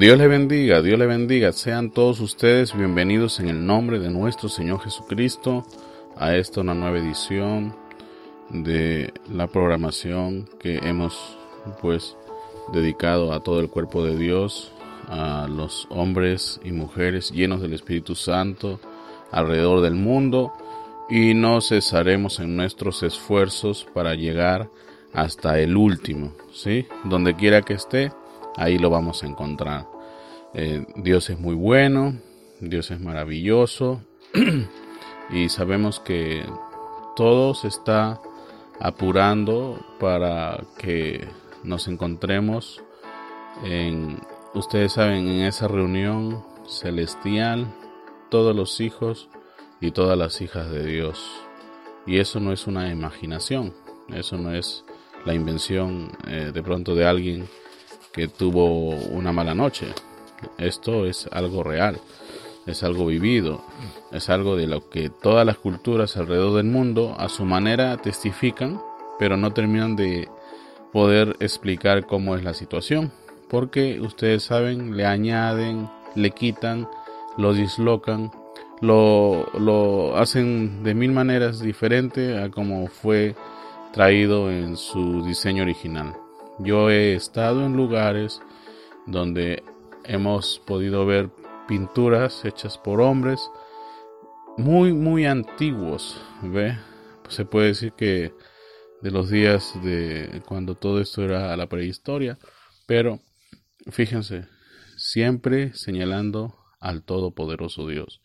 Dios le bendiga, Dios le bendiga. Sean todos ustedes bienvenidos en el nombre de nuestro Señor Jesucristo a esta nueva edición de la programación que hemos pues dedicado a todo el cuerpo de Dios, a los hombres y mujeres llenos del Espíritu Santo alrededor del mundo y no cesaremos en nuestros esfuerzos para llegar hasta el último, ¿sí? Donde quiera que esté, ahí lo vamos a encontrar. Eh, Dios es muy bueno, Dios es maravilloso y sabemos que todo se está apurando para que nos encontremos en, ustedes saben, en esa reunión celestial, todos los hijos y todas las hijas de Dios. Y eso no es una imaginación, eso no es la invención eh, de pronto de alguien que tuvo una mala noche. Esto es algo real, es algo vivido, es algo de lo que todas las culturas alrededor del mundo a su manera testifican, pero no terminan de poder explicar cómo es la situación, porque ustedes saben, le añaden, le quitan, lo dislocan, lo, lo hacen de mil maneras diferente a como fue traído en su diseño original. Yo he estado en lugares donde hemos podido ver pinturas hechas por hombres muy muy antiguos, ¿ve? se puede decir que de los días de cuando todo esto era la prehistoria, pero fíjense, siempre señalando al todopoderoso Dios,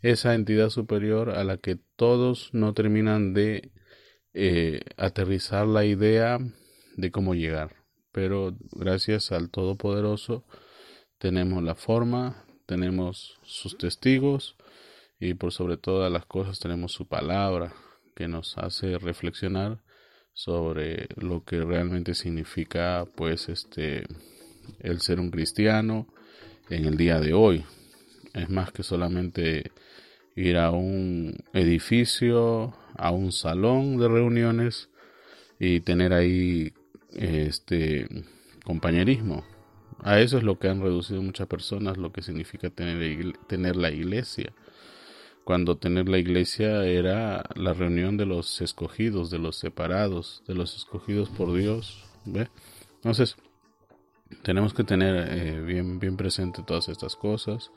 esa entidad superior a la que todos no terminan de eh, aterrizar la idea de cómo llegar. Pero gracias al Todopoderoso tenemos la forma, tenemos sus testigos y por sobre todas las cosas tenemos su palabra que nos hace reflexionar sobre lo que realmente significa pues este el ser un cristiano en el día de hoy. Es más que solamente ir a un edificio, a un salón de reuniones y tener ahí este compañerismo. A eso es lo que han reducido muchas personas, lo que significa tener, tener la iglesia. Cuando tener la iglesia era la reunión de los escogidos, de los separados, de los escogidos por Dios. ¿ve? Entonces, tenemos que tener eh, bien, bien presente todas estas cosas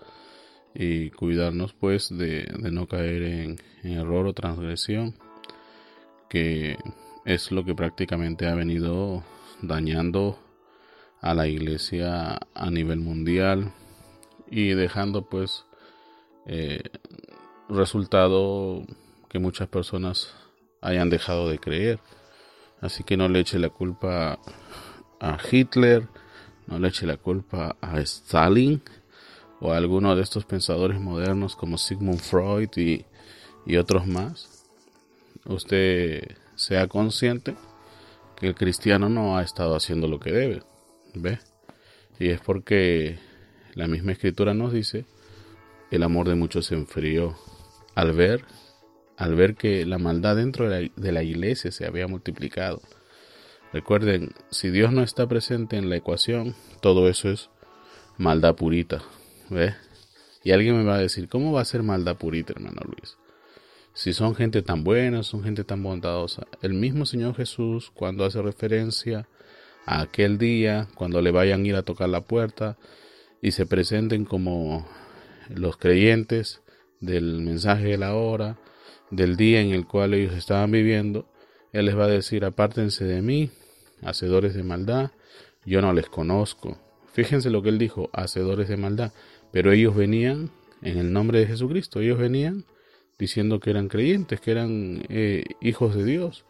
y cuidarnos pues de, no caer en, error o transgresión que es lo que prácticamente ha venido dañando a la iglesia a nivel mundial y dejando pues eh, resultado que muchas personas hayan dejado de creer. Así que no le eche la culpa a Hitler no le eche la culpa a Stalin o alguno de estos pensadores modernos como Sigmund Freud y, y otros más, usted sea consciente que el cristiano no ha estado haciendo lo que debe, ¿ve? Y es porque la misma escritura nos dice, el amor de muchos se enfrió al ver, al ver que la maldad dentro de la, de la iglesia se había multiplicado. Recuerden, si Dios no está presente en la ecuación, todo eso es maldad purita, y alguien me va a decir, ¿cómo va a ser maldad purita, hermano Luis? Si son gente tan buena, son gente tan bondadosa. El mismo Señor Jesús, cuando hace referencia a aquel día, cuando le vayan a ir a tocar la puerta y se presenten como los creyentes del mensaje de la hora, del día en el cual ellos estaban viviendo, Él les va a decir, apártense de mí, hacedores de maldad, yo no les conozco. Fíjense lo que Él dijo, hacedores de maldad. Pero ellos venían en el nombre de Jesucristo, ellos venían diciendo que eran creyentes, que eran eh, hijos de Dios.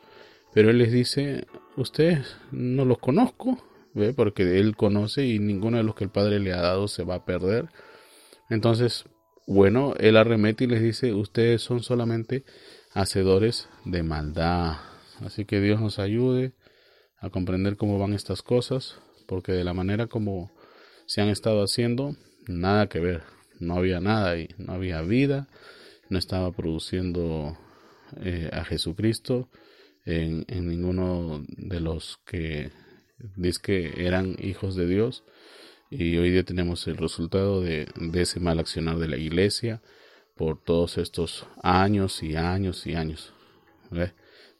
Pero Él les dice, ustedes no los conozco, ¿ve? porque Él conoce y ninguno de los que el Padre le ha dado se va a perder. Entonces, bueno, Él arremete y les dice, ustedes son solamente hacedores de maldad. Así que Dios nos ayude a comprender cómo van estas cosas, porque de la manera como se han estado haciendo, nada que ver, no había nada ahí, no había vida, no estaba produciendo eh, a Jesucristo en, ninguno de los que eran hijos de Dios Y hoy día tenemos el resultado de, ese mal accionar de la iglesia por todos estos años y años y años.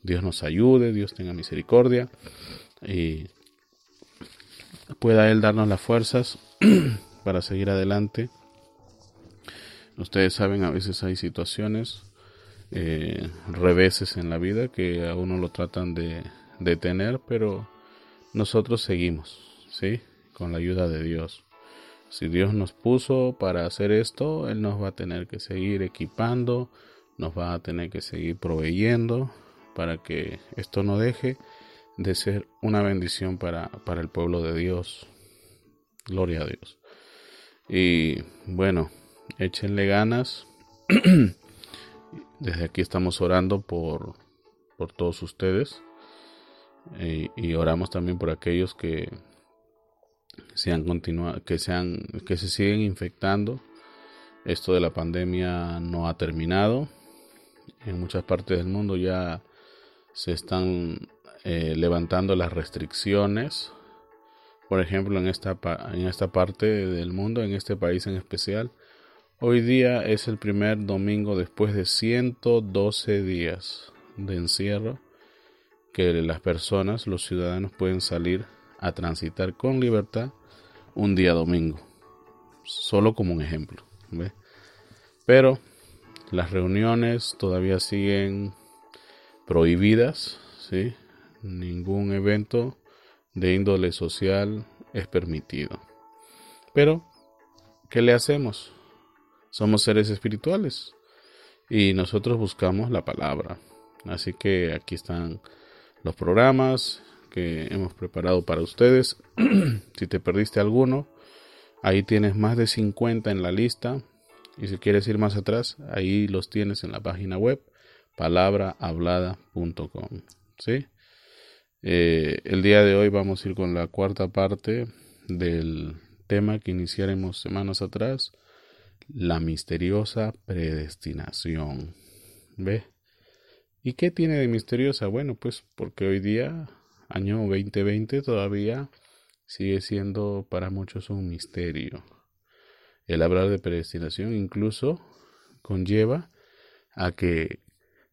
Dios nos ayude, Dios tenga misericordia y pueda Él darnos las fuerzas para seguir adelante. Ustedes saben, a veces hay situaciones, eh, reveses en la vida que a uno lo tratan de detener, pero nosotros seguimos, ¿sí? con la ayuda de Dios. Si Dios nos puso para hacer esto, Él nos va a tener que seguir equipando, nos va a tener que seguir proveyendo para que esto no deje de ser una bendición para, para el pueblo de Dios. Gloria a Dios. Y bueno, échenle ganas. Desde aquí estamos orando por, por todos ustedes. Y, oramos también por aquellos que, se han continuado, que que se siguen infectando. Esto de la pandemia no ha terminado. En muchas partes del mundo ya se están eh, levantando las restricciones. Por ejemplo, en esta, en esta parte del mundo, en este país en especial, hoy día es el primer domingo después de 112 días de encierro que las personas, los ciudadanos pueden salir a transitar con libertad un día domingo. Solo como un ejemplo. Pero las reuniones todavía siguen prohibidas. ¿sí? Ningún evento de índole social es permitido. Pero, ¿qué le hacemos? Somos seres espirituales y nosotros buscamos la palabra. Así que aquí están los programas, que hemos preparado para ustedes. si te perdiste alguno, ahí tienes más de 50 en la lista. Y si quieres ir más atrás, ahí los tienes en la página web palabrahablada.com. ¿sí? Eh, el día de hoy vamos a ir con la cuarta parte del tema que iniciaremos semanas atrás, la misteriosa predestinación. ¿Ve? ¿Y qué tiene de misteriosa? Bueno, pues porque hoy día año 2020 todavía sigue siendo para muchos un misterio. El hablar de predestinación incluso conlleva a que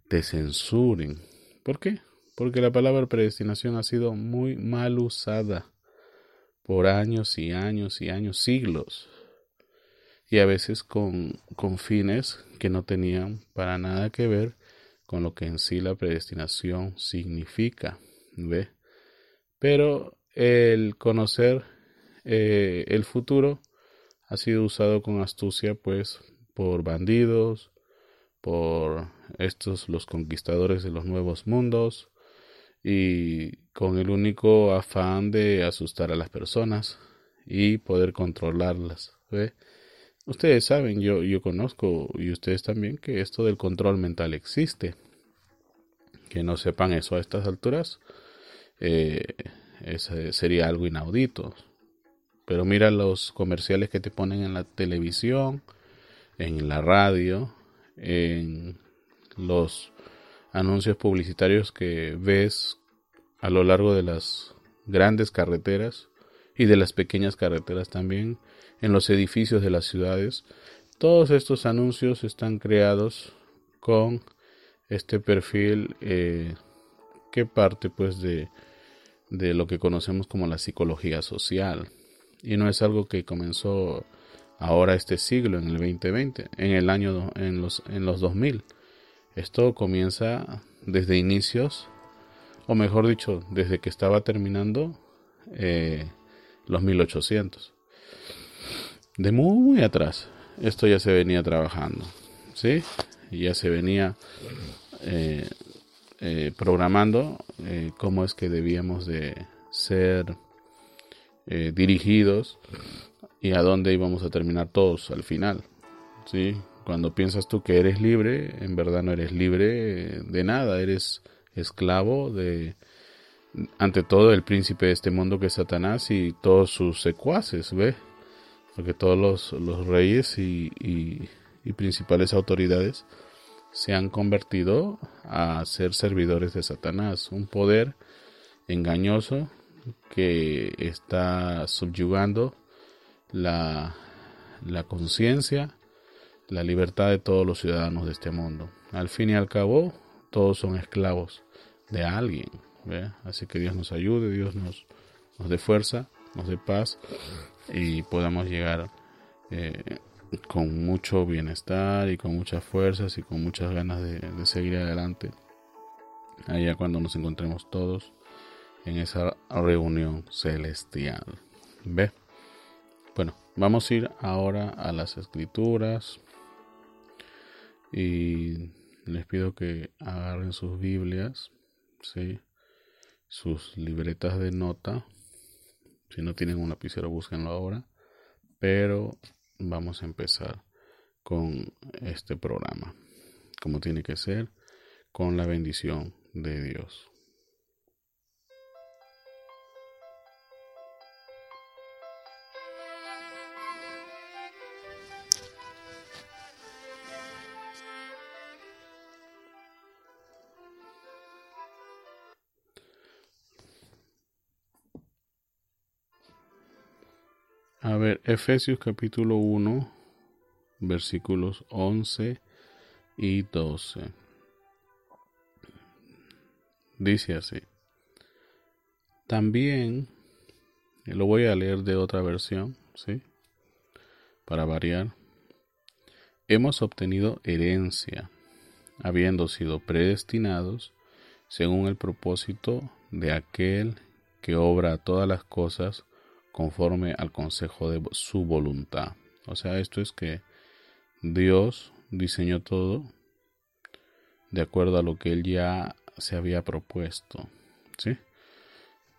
te censuren. ¿Por qué? Porque la palabra predestinación ha sido muy mal usada por años y años y años, siglos. Y a veces con, fines que no tenían para nada que ver con lo que en sí la predestinación significa. ¿Ve? Pero el conocer eh, el futuro ha sido usado con astucia pues por bandidos, por estos los conquistadores de los nuevos mundos y con el único afán de asustar a las personas y poder controlarlas. Ustedes saben, yo, yo conozco y ustedes también que esto del control mental existe. Que no sepan eso a estas alturas eh, sería algo inaudito. Pero mira los comerciales que te ponen en la televisión, en la radio, en los anuncios publicitarios que ves a lo largo de las grandes carreteras y de las pequeñas carreteras también, en los edificios de las ciudades. Todos estos anuncios están creados con este perfil eh, que parte pues de de lo que conocemos como la psicología social. Y no es algo que comenzó ahora este siglo, en el 2020, en el año, en los, en los 2000. Esto comienza desde inicios, o mejor dicho, desde que estaba terminando eh, los 1800. De muy atrás, esto ya se venía trabajando, ¿sí? Ya se venía eh, eh, programando eh, cómo es que debíamos de ser eh, dirigidos y a dónde íbamos a terminar todos al final. ¿sí? Cuando piensas tú que eres libre, en verdad no eres libre de nada, eres esclavo de, ante todo, el príncipe de este mundo que es Satanás y todos sus secuaces, ¿ve? Porque todos los, reyes y, principales autoridades se han convertido a ser servidores de Satanás, un poder engañoso que está subyugando la, la conciencia, la libertad de todos los ciudadanos de este mundo. Al fin y al cabo, todos son esclavos de alguien. Así que Dios nos ayude, Dios nos, nos dé fuerza, nos dé paz y podamos llegar eh, con mucho bienestar y con muchas fuerzas y con muchas ganas de, de seguir adelante. Allá cuando nos encontremos todos en esa reunión celestial. ¿Ve? Bueno, vamos a ir ahora a las escrituras y les pido que agarren sus Biblias, ¿sí? sus libretas de nota. Si no tienen un lapicero, búsquenlo ahora. Pero vamos a empezar con este programa, como tiene que ser, con la bendición de Dios. A ver, Efesios capítulo 1, versículos 11 y 12. Dice así. También, lo voy a leer de otra versión, ¿sí? Para variar. Hemos obtenido herencia, habiendo sido predestinados según el propósito de aquel que obra todas las cosas conforme al consejo de su voluntad. O sea, esto es que Dios diseñó todo de acuerdo a lo que Él ya se había propuesto. ¿sí?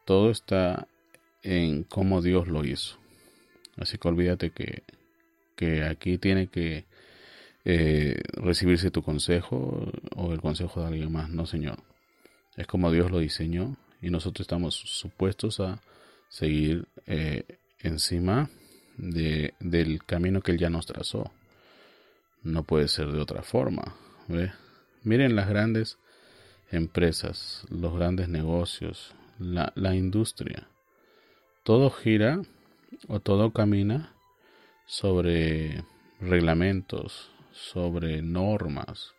Todo está en cómo Dios lo hizo. Así que olvídate que, que aquí tiene que eh, recibirse tu consejo o el consejo de alguien más. No, Señor. Es como Dios lo diseñó y nosotros estamos supuestos a seguir eh, encima de, del camino que Él ya nos trazó. No puede ser de otra forma. Miren las grandes empresas, los grandes negocios, la, la industria. Todo gira o todo camina sobre reglamentos, sobre normas,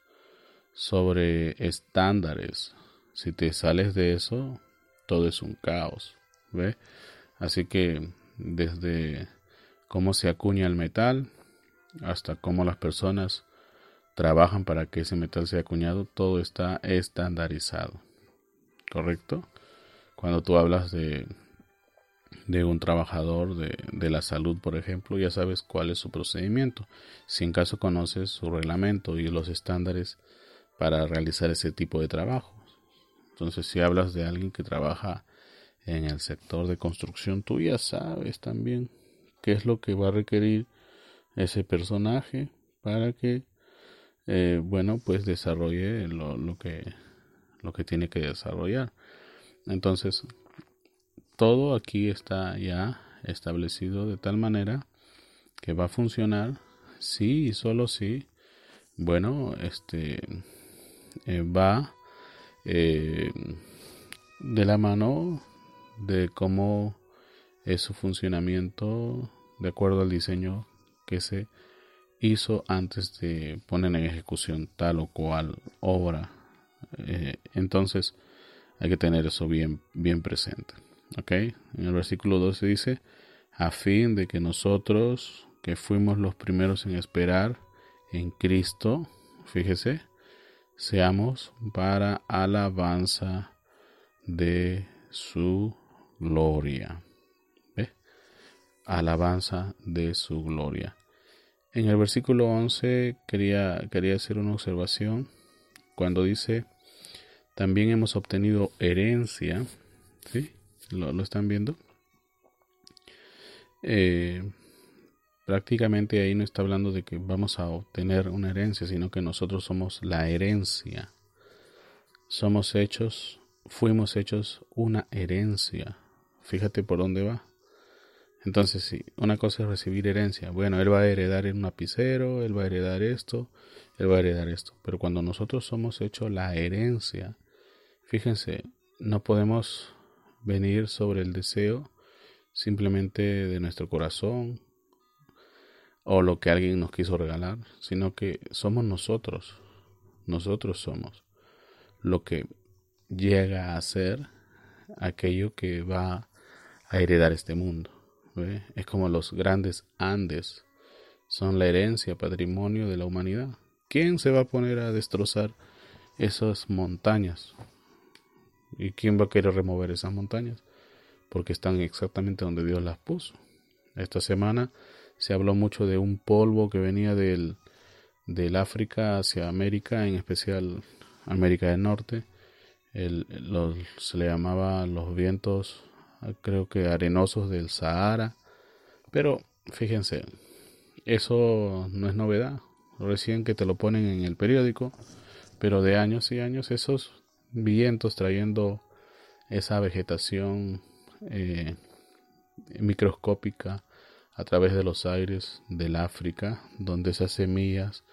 sobre estándares. Si te sales de eso, todo es un caos. ¿Ve? Así que desde cómo se acuña el metal hasta cómo las personas trabajan para que ese metal sea acuñado, todo está estandarizado. ¿Correcto? Cuando tú hablas de, de un trabajador de, de, la salud, por ejemplo, ya sabes cuál es su procedimiento. Si en caso conoces su reglamento y los estándares para realizar ese tipo de trabajo. Entonces, si hablas de alguien que trabaja en el sector de construcción, tú ya sabes también qué es lo que va a requerir ese personaje para que, eh, bueno, pues desarrolle lo, lo, que, lo que tiene que desarrollar. Entonces, todo aquí está ya establecido de tal manera que va a funcionar sí y solo si, bueno, este, eh, va eh, de la mano de cómo es su funcionamiento de acuerdo al diseño que se hizo antes de poner en ejecución tal o cual obra. Eh, entonces hay que tener eso bien, bien presente. ¿Ok? En el versículo 12 dice, a fin de que nosotros, que fuimos los primeros en esperar en Cristo, fíjese, seamos para alabanza de su gloria. ¿Ve? Alabanza de su gloria. En el versículo 11 quería, quería hacer una observación cuando dice, también hemos obtenido herencia. ¿Sí? ¿Lo, están viendo? Eh, prácticamente ahí no está hablando de que vamos a obtener una herencia, sino que nosotros somos la herencia. Somos hechos, fuimos hechos una herencia. Fíjate por dónde va. Entonces, sí, una cosa es recibir herencia. Bueno, él va a heredar un lapicero, él va a heredar esto, él va a heredar esto. Pero cuando nosotros somos hechos la herencia, fíjense, no podemos venir sobre el deseo simplemente de nuestro corazón o lo que alguien nos quiso regalar, sino que somos nosotros, nosotros somos lo que llega a ser aquello que va a heredar este mundo. Es como los grandes Andes son la herencia, patrimonio de la humanidad. ¿Quién se va a poner a destrozar esas montañas? ¿Y quién va a querer remover esas montañas? Porque están exactamente donde Dios las puso. Esta semana se habló mucho de un polvo que venía del, del África hacia América, en especial América del Norte. Se le llamaba los vientos, creo que arenosos del Sahara. Pero fíjense, eso no es novedad. Recién que te lo ponen en el periódico, pero de años y años esos vientos trayendo esa vegetación eh, microscópica a través de los aires del África, donde esas semillas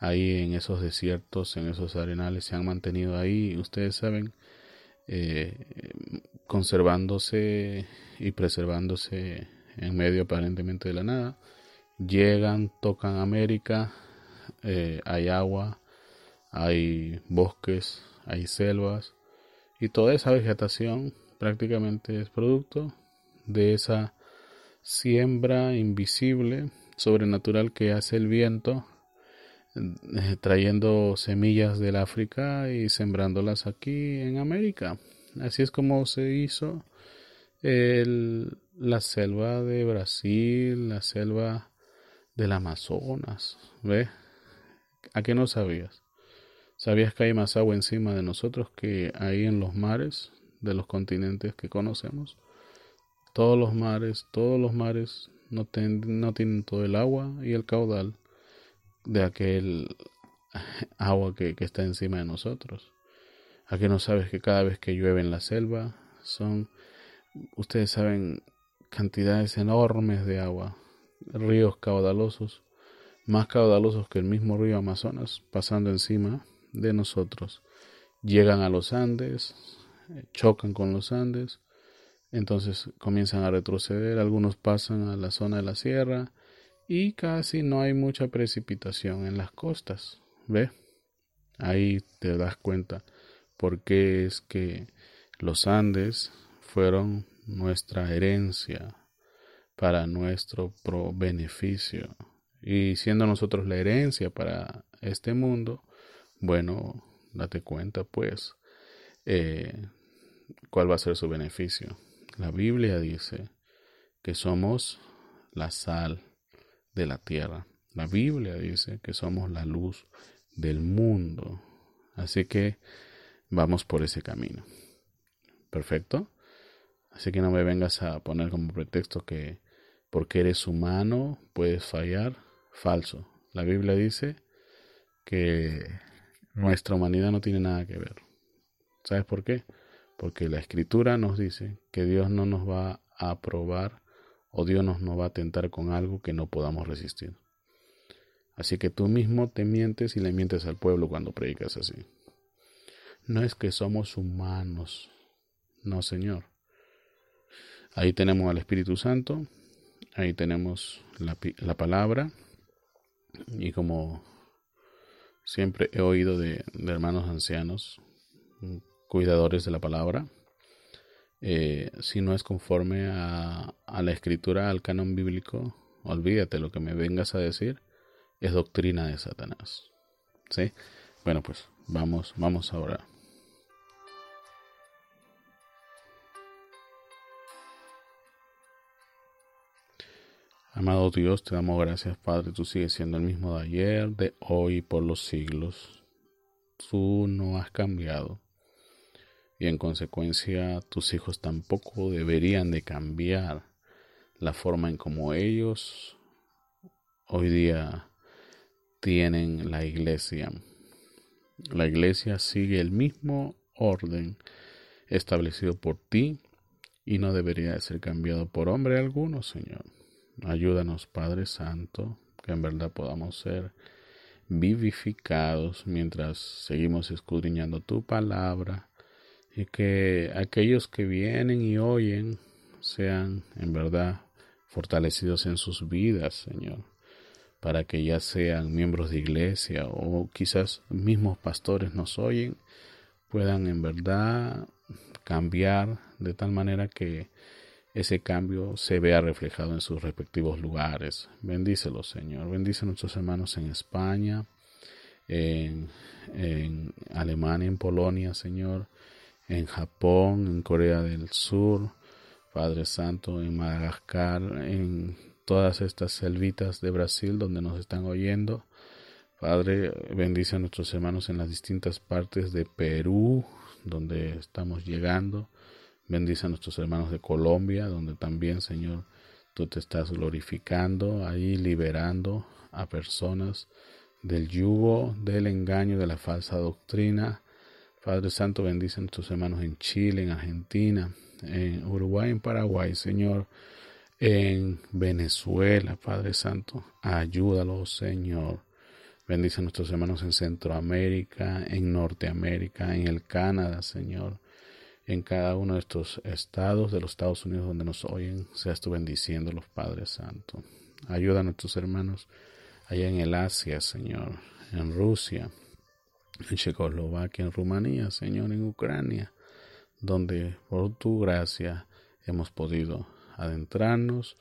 ahí en esos desiertos, en esos arenales se han mantenido ahí, ustedes saben, eh, conservándose y preservándose en medio aparentemente de la nada. Llegan, tocan América, eh, hay agua, hay bosques, hay selvas y toda esa vegetación prácticamente es producto de esa siembra invisible, sobrenatural que hace el viento, eh, trayendo semillas del África y sembrándolas aquí en América. Así es como se hizo el, la selva de Brasil, la selva del Amazonas. ¿Ve? ¿A qué no sabías? ¿Sabías que hay más agua encima de nosotros que hay en los mares de los continentes que conocemos? Todos los mares, todos los mares no, tienen todo el agua y el caudal de aquel agua que está encima de nosotros. ¿A qué no sabes que cada vez que llueve en la selva son, ustedes saben, cantidades enormes de agua, ríos caudalosos, más caudalosos que el mismo río Amazonas, pasando encima de nosotros. Llegan a los Andes, chocan con los Andes, entonces comienzan a retroceder, algunos pasan a la zona de la sierra y casi no hay mucha precipitación en las costas. ¿Ve? Ahí te das cuenta por qué es que los Andes fueron nuestra herencia para nuestro beneficio. Y siendo nosotros la herencia para este mundo, bueno, date cuenta pues eh, cuál va a ser su beneficio. La Biblia dice que somos la sal de la tierra. La Biblia dice que somos la luz del mundo. Así que vamos por ese camino. Perfecto. Así que no me vengas a poner como pretexto que porque eres humano puedes fallar. Falso. La Biblia dice que nuestra humanidad no tiene nada que ver. ¿Sabes por qué? Porque la escritura nos dice que Dios no nos va a probar o Dios nos no va a tentar con algo que no podamos resistir. Así que tú mismo te mientes y le mientes al pueblo cuando predicas así. No es que somos humanos, no Señor. Ahí tenemos al Espíritu Santo, ahí tenemos la, la palabra y como siempre he oído de, de hermanos ancianos cuidadores de la palabra. Eh, si no es conforme a, a, la escritura, al canon bíblico, olvídate lo que me vengas a decir, es doctrina de Satanás. ¿Sí? Bueno, pues vamos, vamos ahora. Amado Dios, te damos gracias, Padre. Tú sigues siendo el mismo de ayer, de hoy y por los siglos. Tú no has cambiado y en consecuencia tus hijos tampoco deberían de cambiar la forma en como ellos hoy día tienen la iglesia. La iglesia sigue el mismo orden establecido por ti y no debería de ser cambiado por hombre alguno, Señor. Ayúdanos, Padre Santo, que en verdad podamos ser vivificados mientras seguimos escudriñando tu palabra y que aquellos que vienen y oyen sean en verdad fortalecidos en sus vidas, Señor. para que ya sean miembros de iglesia o quizás mismos pastores nos oyen, puedan en verdad cambiar de tal manera que ese cambio se vea reflejado en sus respectivos lugares. Bendícelos, Señor. Bendice a nuestros hermanos en España, en, en Alemania, en Polonia, Señor, en Japón, en Corea del Sur, Padre Santo, en Madagascar, en todas estas selvitas de Brasil donde nos están oyendo. Padre, bendice a nuestros hermanos en las distintas partes de Perú, donde estamos llegando. Bendice a nuestros hermanos de Colombia, donde también, Señor, tú te estás glorificando, ahí liberando a personas del yugo, del engaño, de la falsa doctrina. Padre Santo, bendice a nuestros hermanos en Chile, en Argentina, en Uruguay, en Paraguay, Señor, en Venezuela, Padre Santo. Ayúdalos, Señor. Bendice a nuestros hermanos en Centroamérica, en Norteamérica, en el Canadá, Señor. En cada uno de estos estados de los Estados Unidos donde nos oyen, seas tú bendiciéndolos, Padre Santo. Ayuda a nuestros hermanos allá en el Asia, Señor, en Rusia, en Checoslovaquia, en Rumanía, Señor, en Ucrania, donde por tu gracia hemos podido adentrarnos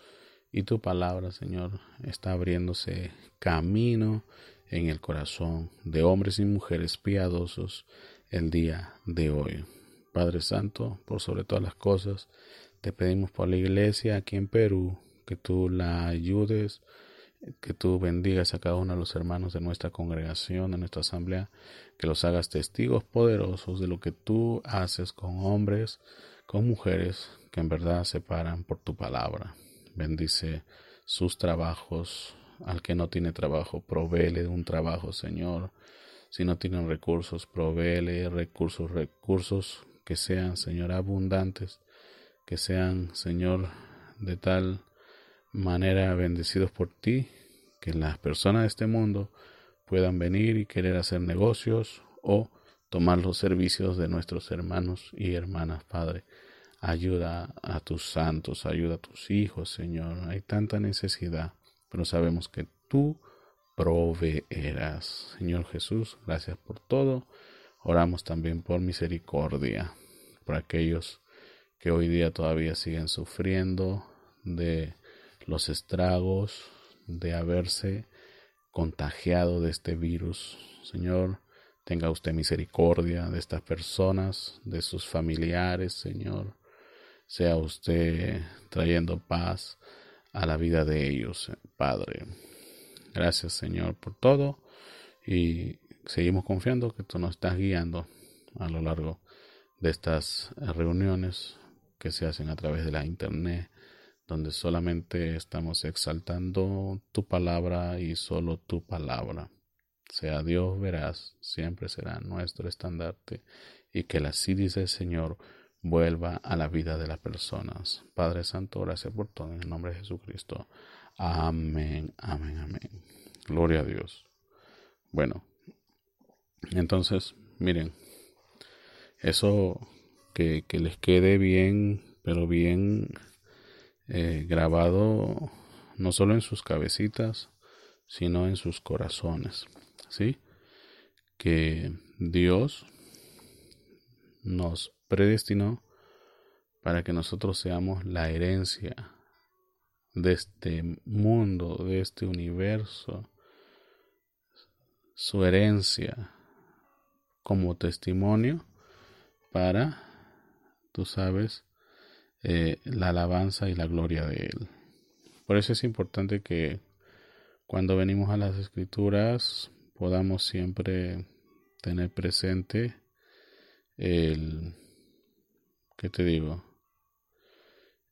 y tu palabra, Señor, está abriéndose camino en el corazón de hombres y mujeres piadosos el día de hoy. Padre Santo, por sobre todas las cosas, te pedimos por la iglesia aquí en Perú, que tú la ayudes, que tú bendigas a cada uno de los hermanos de nuestra congregación, de nuestra asamblea, que los hagas testigos poderosos de lo que tú haces con hombres, con mujeres que en verdad se paran por tu palabra. Bendice sus trabajos. Al que no tiene trabajo, provéele un trabajo, Señor. Si no tienen recursos, provéele recursos, recursos que sean, Señor, abundantes, que sean, Señor, de tal manera bendecidos por ti, que las personas de este mundo puedan venir y querer hacer negocios o tomar los servicios de nuestros hermanos y hermanas, Padre. Ayuda a tus santos, ayuda a tus hijos, Señor. Hay tanta necesidad, pero sabemos que tú proveerás. Señor Jesús, gracias por todo. Oramos también por misericordia, por aquellos que hoy día todavía siguen sufriendo de los estragos de haberse contagiado de este virus. Señor, tenga usted misericordia de estas personas, de sus familiares, Señor. Sea usted trayendo paz a la vida de ellos, Padre. Gracias, Señor, por todo y seguimos confiando que tú nos estás guiando a lo largo de estas reuniones que se hacen a través de la internet, donde solamente estamos exaltando tu palabra y solo tu palabra. Sea Dios verás, siempre será nuestro estandarte y que la sí dice el Señor vuelva a la vida de las personas. Padre Santo, gracias por todo en el nombre de Jesucristo. Amén, amén, amén. Gloria a Dios. Bueno, entonces, miren, eso que, les quede bien, pero bien eh, grabado, no solo en sus cabecitas, sino en sus corazones, ¿sí? Que Dios nos predestinó para que nosotros seamos la herencia de este mundo, de este universo, su herencia como testimonio para, tú sabes, eh, la alabanza y la gloria de Él. Por eso es importante que cuando venimos a las escrituras podamos siempre tener presente el, ¿qué te digo?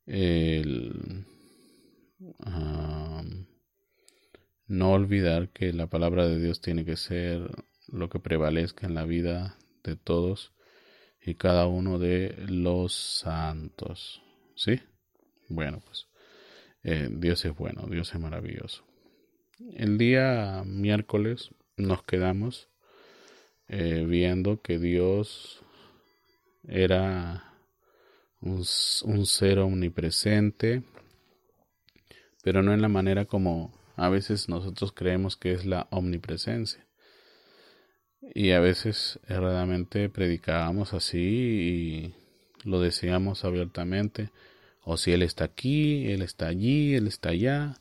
El no olvidar que la palabra de Dios tiene que ser lo que prevalezca en la vida de todos y cada uno de los santos. ¿Sí? Bueno, pues eh, Dios es bueno, Dios es maravilloso. El día miércoles nos quedamos eh, viendo que Dios era un, un ser omnipresente, pero no en la manera como a veces nosotros creemos que es la omnipresencia. Y a veces erradamente predicábamos así y lo decíamos abiertamente. O si Él está aquí, Él está allí, Él está allá.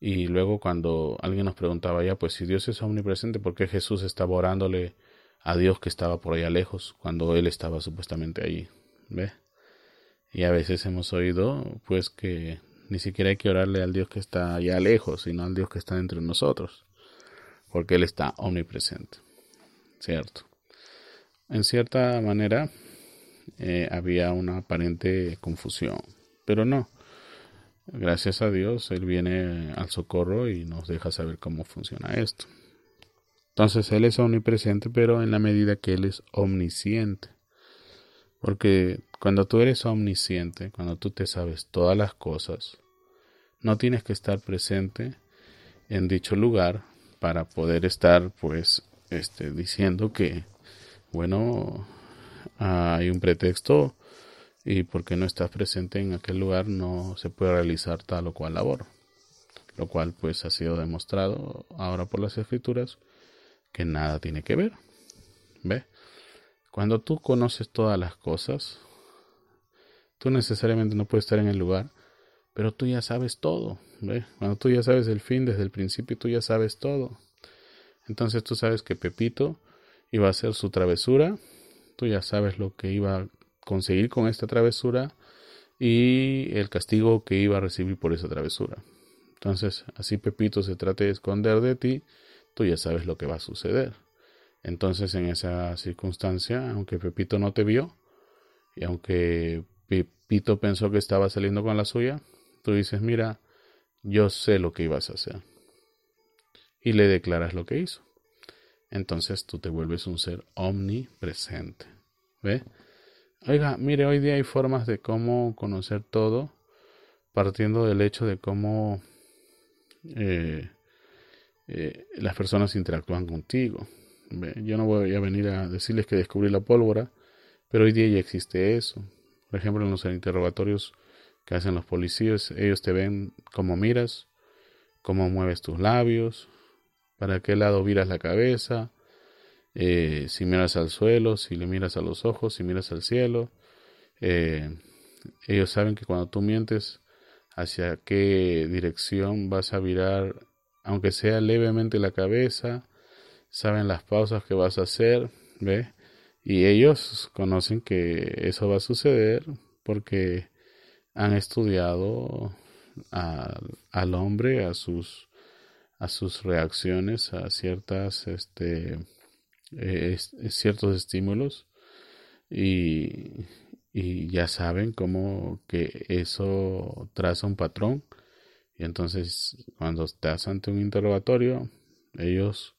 Y luego cuando alguien nos preguntaba ya, pues si Dios es omnipresente, ¿por qué Jesús estaba orándole a Dios que estaba por allá lejos cuando Él estaba supuestamente allí? ¿Ve? Y a veces hemos oído pues que ni siquiera hay que orarle al Dios que está allá lejos, sino al Dios que está entre nosotros, porque Él está omnipresente. ¿Cierto? En cierta manera eh, había una aparente confusión, pero no. Gracias a Dios, Él viene al socorro y nos deja saber cómo funciona esto. Entonces Él es omnipresente, pero en la medida que Él es omnisciente. Porque cuando tú eres omnisciente, cuando tú te sabes todas las cosas, no tienes que estar presente en dicho lugar para poder estar pues este diciendo que bueno hay un pretexto y porque no estás presente en aquel lugar no se puede realizar tal o cual labor lo cual pues ha sido demostrado ahora por las escrituras que nada tiene que ver ve cuando tú conoces todas las cosas, tú necesariamente no puedes estar en el lugar, pero tú ya sabes todo. ¿ve? Cuando tú ya sabes el fin desde el principio, tú ya sabes todo. Entonces tú sabes que Pepito iba a hacer su travesura, tú ya sabes lo que iba a conseguir con esta travesura y el castigo que iba a recibir por esa travesura. Entonces, así Pepito se trate de esconder de ti, tú ya sabes lo que va a suceder. Entonces en esa circunstancia, aunque Pepito no te vio, y aunque Pepito pensó que estaba saliendo con la suya, tú dices, mira, yo sé lo que ibas a hacer. Y le declaras lo que hizo. Entonces tú te vuelves un ser omnipresente. ¿Ve? Oiga, mire, hoy día hay formas de cómo conocer todo, partiendo del hecho de cómo eh, eh, las personas interactúan contigo. Yo no voy a venir a decirles que descubrí la pólvora, pero hoy día ya existe eso. Por ejemplo, en los interrogatorios que hacen los policías, ellos te ven cómo miras, cómo mueves tus labios, para qué lado viras la cabeza, eh, si miras al suelo, si le miras a los ojos, si miras al cielo. Eh, ellos saben que cuando tú mientes, hacia qué dirección vas a virar, aunque sea levemente la cabeza, saben las pausas que vas a hacer, ¿ve? Y ellos conocen que eso va a suceder porque han estudiado al hombre, a sus, a sus reacciones a ciertas, este, ciertos estímulos y, y ya saben cómo que eso traza un patrón. Y entonces cuando estás ante un interrogatorio ellos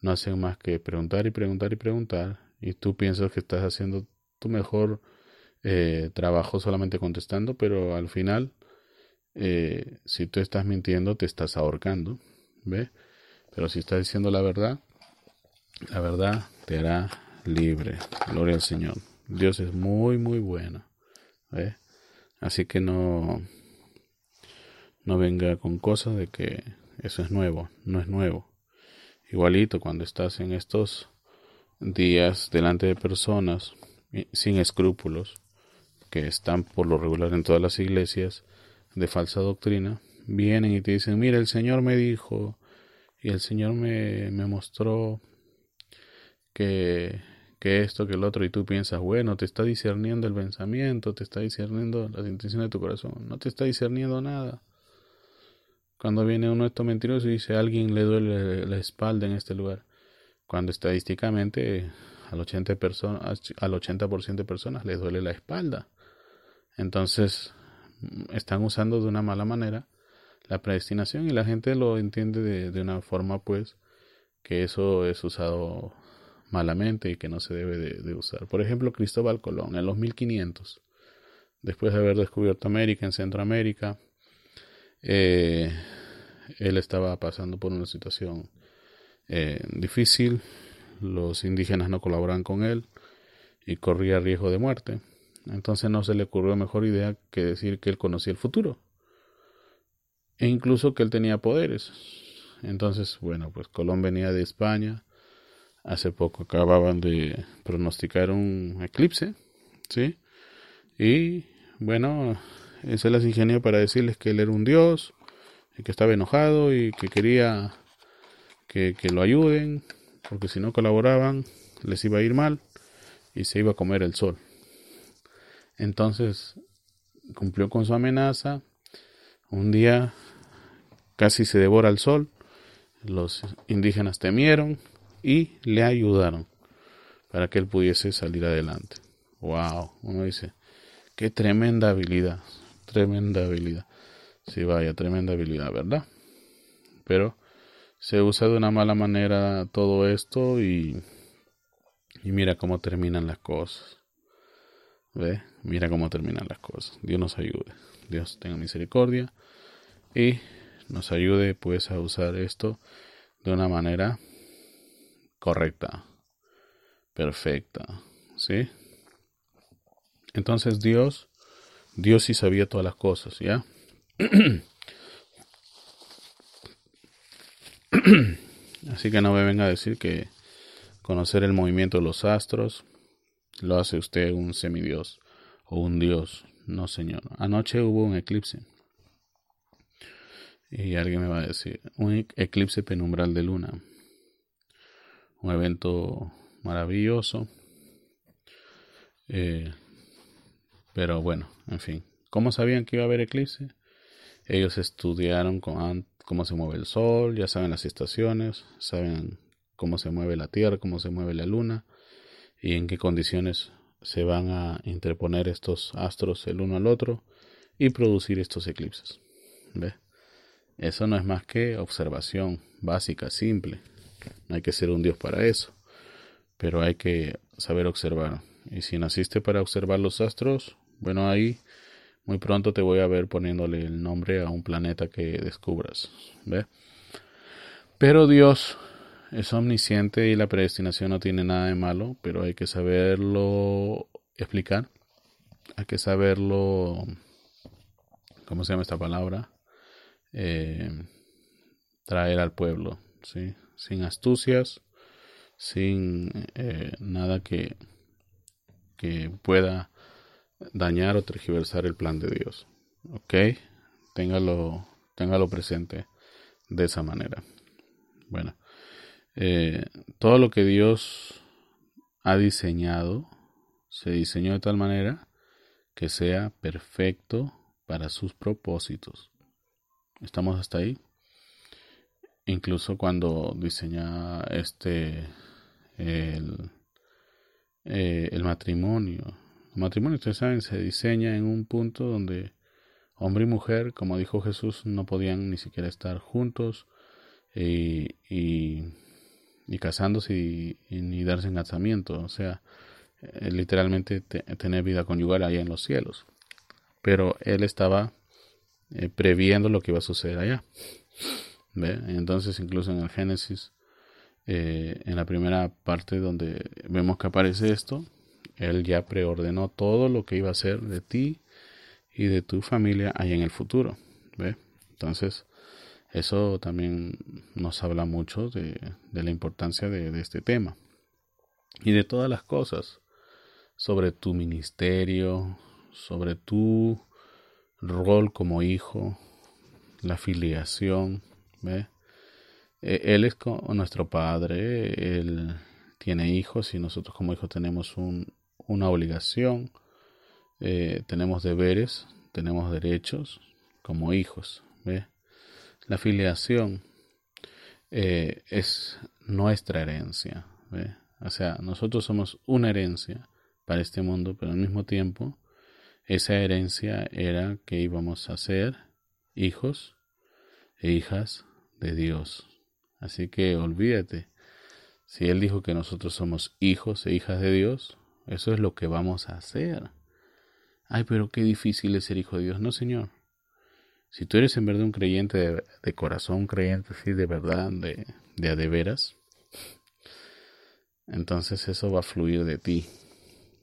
no hacen más que preguntar y preguntar y preguntar y tú piensas que estás haciendo tu mejor eh, trabajo solamente contestando, pero al final, eh, si tú estás mintiendo, te estás ahorcando, ¿ve? Pero si estás diciendo la verdad, la verdad te hará libre. Gloria al Señor. Dios es muy, muy bueno, ¿ve? Así que no, no venga con cosas de que eso es nuevo, no es nuevo. Igualito cuando estás en estos días delante de personas sin escrúpulos, que están por lo regular en todas las iglesias de falsa doctrina, vienen y te dicen, mira, el Señor me dijo y el Señor me, me mostró que, que esto, que el otro, y tú piensas, bueno, te está discerniendo el pensamiento, te está discerniendo las intenciones de tu corazón, no te está discerniendo nada. Cuando viene uno de estos mentirosos y dice, alguien le duele la espalda en este lugar, cuando estadísticamente al 80%, personas, al 80 de personas les duele la espalda. Entonces, están usando de una mala manera la predestinación y la gente lo entiende de, una forma pues que eso es usado malamente y que no se debe de, de, usar. Por ejemplo, Cristóbal Colón en los 1500, después de haber descubierto América en Centroamérica, eh, él estaba pasando por una situación eh, difícil, los indígenas no colaboran con él y corría riesgo de muerte. Entonces no se le ocurrió mejor idea que decir que él conocía el futuro. E incluso que él tenía poderes. Entonces, bueno, pues Colón venía de España. Hace poco acababan de pronosticar un eclipse, ¿sí? Y bueno, se las ingenió para decirles que él era un dios, y que estaba enojado y que quería que, que lo ayuden, porque si no colaboraban les iba a ir mal y se iba a comer el sol. Entonces cumplió con su amenaza. Un día casi se devora el sol. Los indígenas temieron y le ayudaron para que él pudiese salir adelante. Wow, uno dice, qué tremenda habilidad, tremenda habilidad. Sí, vaya, tremenda habilidad, ¿verdad? Pero se usa de una mala manera todo esto y, y mira cómo terminan las cosas. ¿Ve? Mira cómo terminan las cosas. Dios nos ayude. Dios tenga misericordia y nos ayude pues a usar esto de una manera correcta, perfecta, ¿sí? Entonces Dios, Dios sí sabía todas las cosas, ¿ya? Así que no me venga a decir que conocer el movimiento de los astros lo hace usted un semidios o un dios. No, señor. Anoche hubo un eclipse. Y alguien me va a decir, un eclipse penumbral de luna. Un evento maravilloso. Eh, pero bueno, en fin. ¿Cómo sabían que iba a haber eclipse? Ellos estudiaron cómo se mueve el sol, ya saben las estaciones, saben cómo se mueve la Tierra, cómo se mueve la Luna y en qué condiciones se van a interponer estos astros el uno al otro y producir estos eclipses. ¿Ve? Eso no es más que observación básica, simple. No hay que ser un dios para eso, pero hay que saber observar. Y si naciste para observar los astros, bueno, ahí muy pronto te voy a ver poniéndole el nombre a un planeta que descubras. ¿Ve? Pero Dios es omnisciente y la predestinación no tiene nada de malo, pero hay que saberlo explicar. Hay que saberlo. ¿Cómo se llama esta palabra? Eh, traer al pueblo. Sin astucias, sin eh, nada que, que pueda dañar o tergiversar el plan de Dios. ¿Ok? Téngalo, téngalo presente de esa manera. Bueno, eh, todo lo que Dios ha diseñado se diseñó de tal manera que sea perfecto para sus propósitos. ¿Estamos hasta ahí? Incluso cuando diseña este el, eh, el matrimonio, el matrimonio, ustedes saben, se diseña en un punto donde hombre y mujer, como dijo Jesús, no podían ni siquiera estar juntos y, y, casándose y, ni darse en casamiento. O sea, eh, literalmente tener vida conyugal allá en los cielos. Pero él estaba eh, previendo lo que iba a suceder allá. ¿Ve? Entonces, incluso en el Génesis, eh, en la primera parte donde vemos que aparece esto, él ya preordenó todo lo que iba a hacer de ti y de tu familia ahí en el futuro. ¿ve? Entonces, eso también nos habla mucho de, la importancia de, este tema y de todas las cosas sobre tu ministerio, sobre tu rol como hijo, la filiación. ¿ve? E, él es nuestro padre, él tiene hijos y nosotros como hijos tenemos un, una obligación, eh, tenemos deberes, tenemos derechos como hijos. La filiación eh, es nuestra herencia. O sea, nosotros somos una herencia para este mundo, pero al mismo tiempo esa herencia era que íbamos a ser hijos e hijas de Dios. Así que olvídate, si Él dijo que nosotros somos hijos e hijas de Dios, eso es lo que vamos a hacer. Ay, pero qué difícil es ser hijo de Dios. No, Señor. Si tú eres en verdad un creyente de, corazón, creyente sí, de verdad, de, de de veras, entonces eso va a fluir de ti.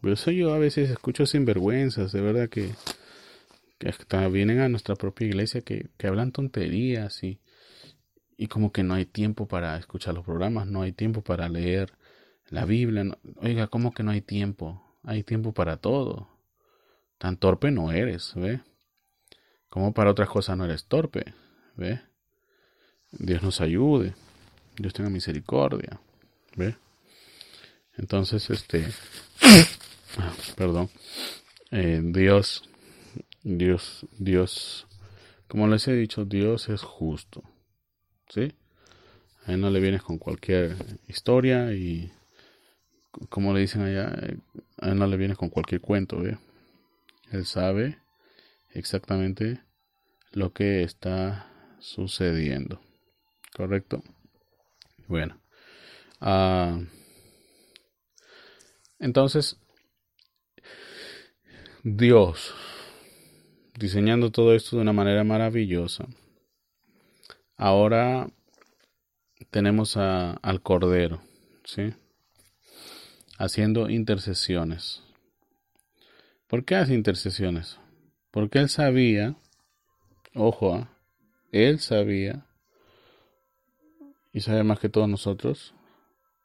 Por eso yo a veces escucho sinvergüenzas, de verdad que, que vienen a nuestra propia iglesia que, que hablan tonterías y, y como que no hay tiempo para escuchar los programas, no hay tiempo para leer la Biblia. oiga, ¿cómo que no hay tiempo? Hay tiempo para todo. Tan torpe no eres, ¿ve? Como para otras cosas no eres torpe, ¿ve? Dios nos ayude. Dios tenga misericordia, ¿ve? Entonces, este, perdón, eh, Dios, Dios, Dios, como les he dicho, Dios es justo, ¿sí? A él no le vienes con cualquier historia y, como le dicen allá, a él no le vienes con cualquier cuento. Él sabe exactamente lo que está sucediendo, ¿correcto? Bueno. Ah, entonces, Dios, diseñando todo esto de una manera maravillosa, ahora tenemos al Cordero, ¿sí? Haciendo intercesiones. ¿Por qué hace intercesiones? Porque él sabía, ojo, ¿ah? él sabía, y sabe más que todos nosotros,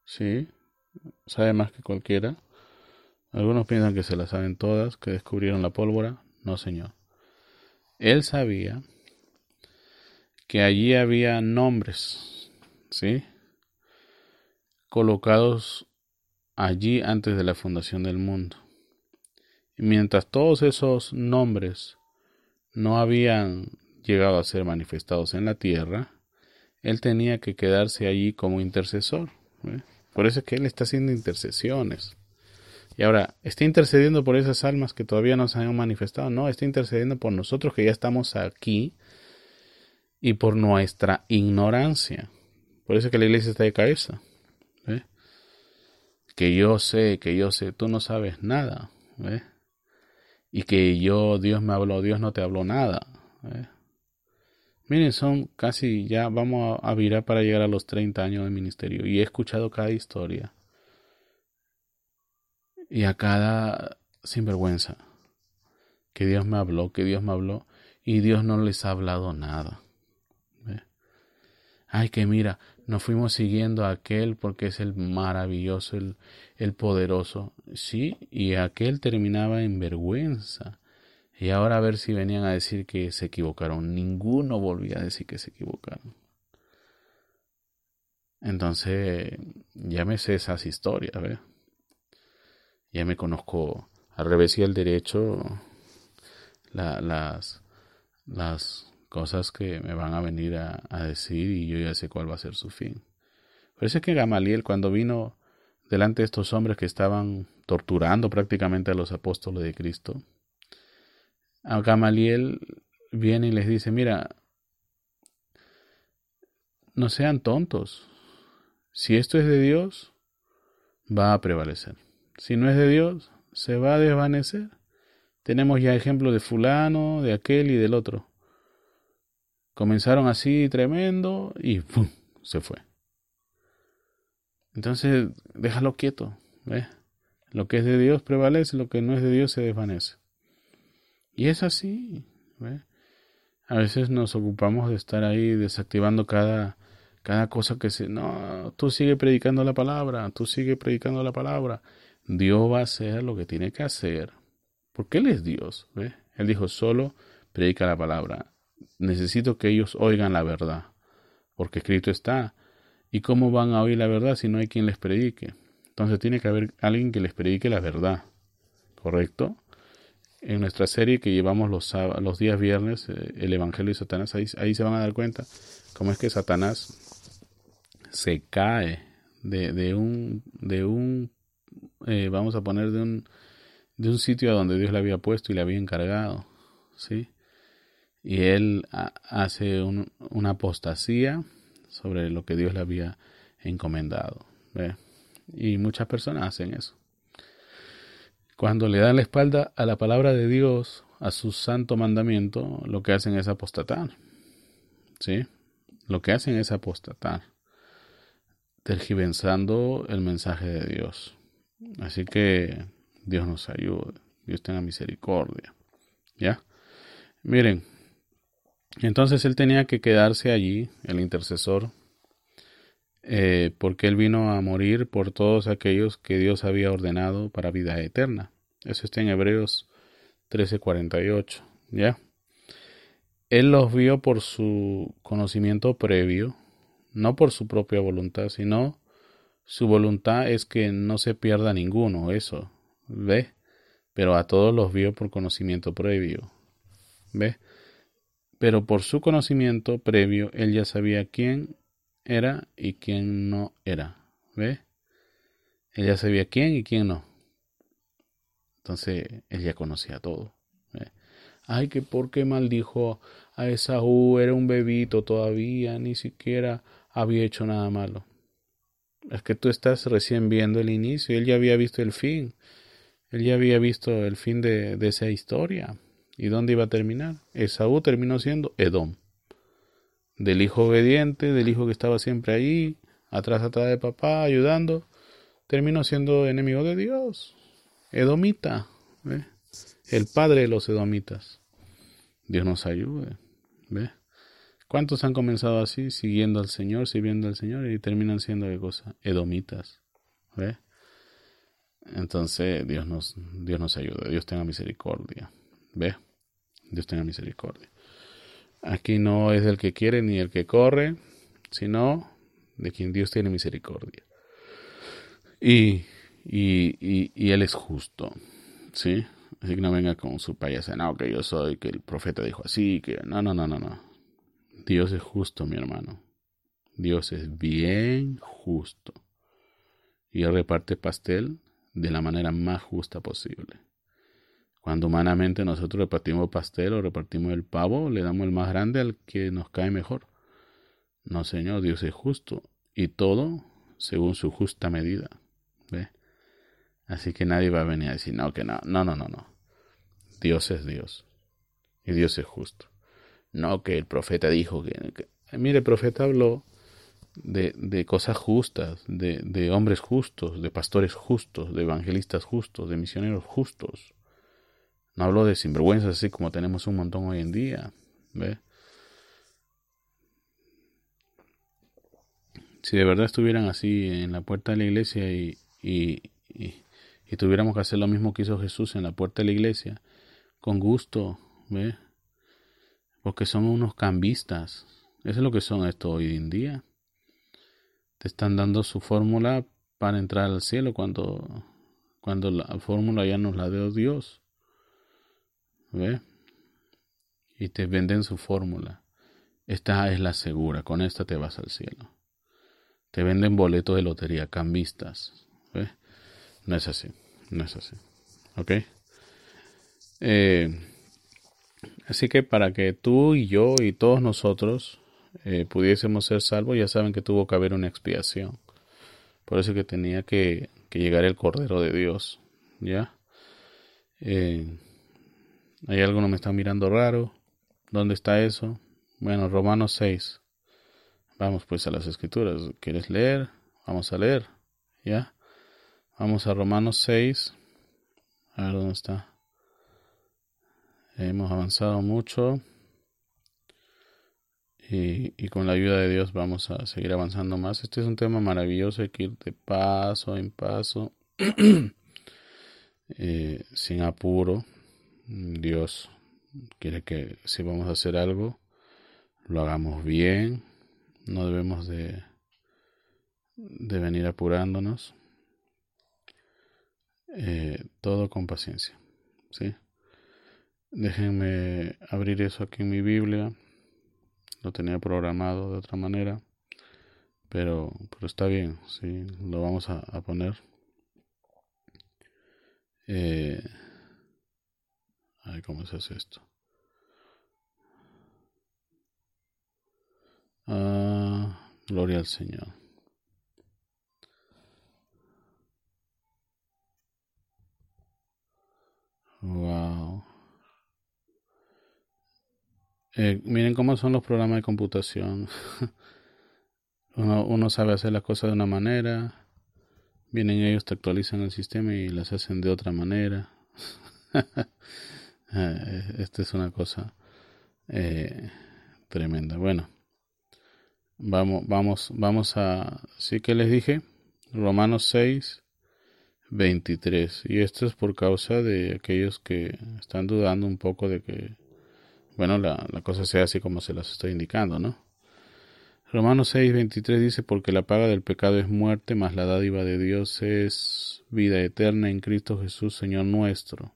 ¿sí? Sabe más que cualquiera algunos piensan que se la saben todas, que descubrieron la pólvora. No, señor. Él sabía que allí había nombres, ¿sí? Colocados allí antes de la fundación del mundo. Y mientras todos esos nombres no habían llegado a ser manifestados en la tierra, él tenía que quedarse allí como intercesor. Por eso es que él está haciendo intercesiones. Y ahora, ¿está intercediendo por esas almas que todavía no se han manifestado? No, está intercediendo por nosotros que ya estamos aquí y por nuestra ignorancia. Por eso que la iglesia está de cabeza. Que yo sé, que yo sé, tú no sabes nada. Y que yo, Dios me habló, Dios no te habló nada. Miren, son casi, ya vamos a virar para llegar a los 30 años de ministerio. Y he escuchado cada historia y a cada sinvergüenza que Dios me habló, que Dios me habló y Dios no les ha hablado nada. Ay, que mira, nos fuimos siguiendo a aquel porque es el maravilloso, el, el poderoso. Sí, y aquel terminaba en vergüenza. Y ahora a ver si venían a decir que se equivocaron. Ninguno volvía a decir que se equivocaron. Entonces, sé esas historias, ¿ves? Ya me conozco al revés y al derecho las, las cosas que me van a venir a, decir y yo ya sé cuál va a ser su fin. Parece que Gamaliel cuando vino delante de estos hombres que estaban torturando prácticamente a los apóstoles de Cristo, Gamaliel viene y les dice, mira, no sean tontos, si esto es de Dios, va a prevalecer si no es de Dios, se va a desvanecer. Tenemos ya ejemplos de fulano, de aquel y del otro. Comenzaron así tremendo y ¡pum! se fue. Entonces, déjalo quieto, ¿ves? Lo que es de Dios prevalece, lo que no es de Dios se desvanece. Y es así. A veces nos ocupamos de estar ahí desactivando cada, cada cosa que se... No, tú sigue predicando la palabra, tú sigue predicando la palabra. Dios va a hacer lo que tiene que hacer, porque Él es Dios. Él dijo, solo predica la palabra. Necesito que ellos oigan la verdad, porque escrito está. ¿Y cómo van a oír la verdad si no hay quien les predique? Entonces tiene que haber alguien que les predique la verdad, ¿correcto? En nuestra serie que llevamos los, los días viernes, eh, el Evangelio de Satanás, ahí, ahí se van a dar cuenta cómo es que Satanás se cae de, de, un, de un eh, vamos a poner de un, de un sitio a donde Dios le había puesto y le había encargado, ¿sí? Y él hace una apostasía sobre lo que Dios le había encomendado, Y muchas personas hacen eso. Cuando le dan la espalda a la palabra de Dios, a su santo mandamiento, lo que hacen es apostatar, ¿sí? Lo que hacen es apostatar, tergiversando el mensaje de Dios. Así que Dios nos ayude, Dios tenga misericordia. ¿Ya? Miren, entonces él tenía que quedarse allí, el intercesor, eh, porque él vino a morir por todos aquellos que Dios había ordenado para vida eterna. Eso está en Hebreos 13:48, ¿ya? Él los vio por su conocimiento previo, no por su propia voluntad, sino su voluntad es que no se pierda ninguno, eso, ¿ve? Pero a todos los vio por conocimiento previo, ¿ve? Pero por su conocimiento previo, él ya sabía quién era y quién no era, ¿ve? Él ya sabía quién y quién no. Entonces, él ya conocía todo. Ay, que por qué maldijo a Esaú, era un bebito todavía, ni siquiera había hecho nada malo. Es que tú estás recién viendo el inicio, él ya había visto el fin, él ya había visto el fin de, de esa historia. ¿Y dónde iba a terminar? Esaú terminó siendo Edom. Del hijo obediente, del hijo que estaba siempre ahí, atrás atrás de papá, ayudando, terminó siendo enemigo de Dios. Edomita, el padre de los edomitas. Dios nos ayude. ¿Ve? ¿Cuántos han comenzado así, siguiendo al Señor, sirviendo al Señor y terminan siendo de cosa? Edomitas. ¿Ve? Entonces Dios nos, Dios nos ayude, Dios tenga misericordia. ¿Ve? Dios tenga misericordia. Aquí no es el que quiere ni el que corre, sino de quien Dios tiene misericordia. Y, y, y, Él es justo. ¿Sí? Así que no venga con su payasa, que yo soy, que el profeta dijo así, que no, no, no, no, no. Dios es justo, mi hermano. Dios es bien justo. Y Él reparte pastel de la manera más justa posible. Cuando humanamente nosotros repartimos pastel o repartimos el pavo, le damos el más grande al que nos cae mejor. No, Señor, Dios es justo. Y todo según su justa medida. ¿Ve? Así que nadie va a venir a decir, no, que no, no, no, no, no. Dios es Dios. Y Dios es justo. No que el profeta dijo que... mire, el profeta habló de, de cosas justas, de, de hombres justos, de pastores justos, de evangelistas justos, de misioneros justos. No habló de sinvergüenzas así como tenemos un montón hoy en día. ¿Ve? Si de verdad estuvieran así en la puerta de la iglesia y, y, y tuviéramos que hacer lo mismo que hizo Jesús en la puerta de la iglesia, con gusto, ¿ve? Porque son unos cambistas. Eso es lo que son esto hoy en día. Te están dando su fórmula para entrar al cielo cuando, cuando la fórmula ya nos la dio Dios. ¿Ve? Y te venden su fórmula. Esta es la segura, con esta te vas al cielo. Te venden boletos de lotería, cambistas. ¿Ve? No es así, no es así. ¿Ok? Eh, así que para que tú y yo y todos nosotros eh, pudiésemos ser salvos, ya saben que tuvo que haber una expiación. Por eso que tenía que, que llegar el Cordero de Dios. ¿Ya? Eh, ¿Hay algo que me está mirando raro? ¿Dónde está eso? Bueno, Romanos 6. Vamos pues a las escrituras. ¿Quieres leer? Vamos a leer. ¿Ya? Vamos a Romanos 6. A ver dónde está. Hemos avanzado mucho. Y, con la ayuda de Dios vamos a seguir avanzando más. Este es un tema maravilloso, hay que ir de paso en paso, eh, sin apuro. Dios quiere que si vamos a hacer algo, lo hagamos bien. No debemos de, de venir apurándonos. Eh, todo con paciencia. ¿sí? Déjenme abrir eso aquí en mi Biblia. Lo tenía programado de otra manera. Pero, pero está bien, sí, lo vamos a, poner. Eh, ¿cómo se hace esto? Ah, gloria al Señor. Wow. Eh, miren cómo son los programas de computación. uno, sabe hacer las cosas de una manera. Vienen ellos, te actualizan el sistema y las hacen de otra manera. Eh, esta es una cosa eh, tremenda. Bueno, vamos, vamos, vamos a, sí que les dije, Romanos 6, 23. Y esto es por causa de aquellos que están dudando un poco de que, bueno, la, cosa sea así como se las estoy indicando, ¿no? Romanos 6, 23 dice, porque la paga del pecado es muerte, mas la dádiva de Dios es vida eterna en Cristo Jesús, Señor nuestro.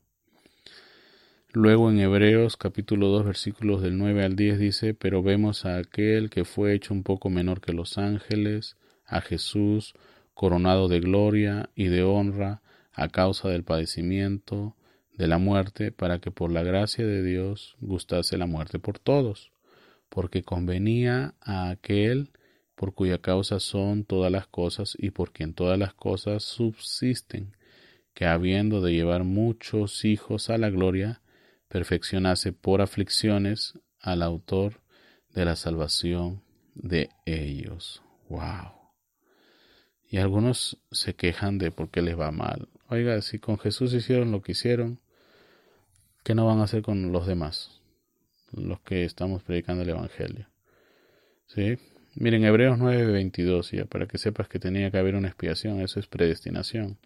Luego en Hebreos capítulo 2 versículos del 9 al 10 dice, pero vemos a aquel que fue hecho un poco menor que los ángeles, a Jesús, coronado de gloria y de honra a causa del padecimiento, de la muerte, para que por la gracia de Dios gustase la muerte por todos, porque convenía a aquel por cuya causa son todas las cosas y por quien todas las cosas subsisten, que habiendo de llevar muchos hijos a la gloria, perfeccionase por aflicciones al autor de la salvación de ellos. Wow. Y algunos se quejan de por qué les va mal. Oiga, si con Jesús hicieron lo que hicieron, ¿qué no van a hacer con los demás? Los que estamos predicando el Evangelio. ¿Sí? Miren, Hebreos 9:22, ya para que sepas que tenía que haber una expiación, eso es predestinación.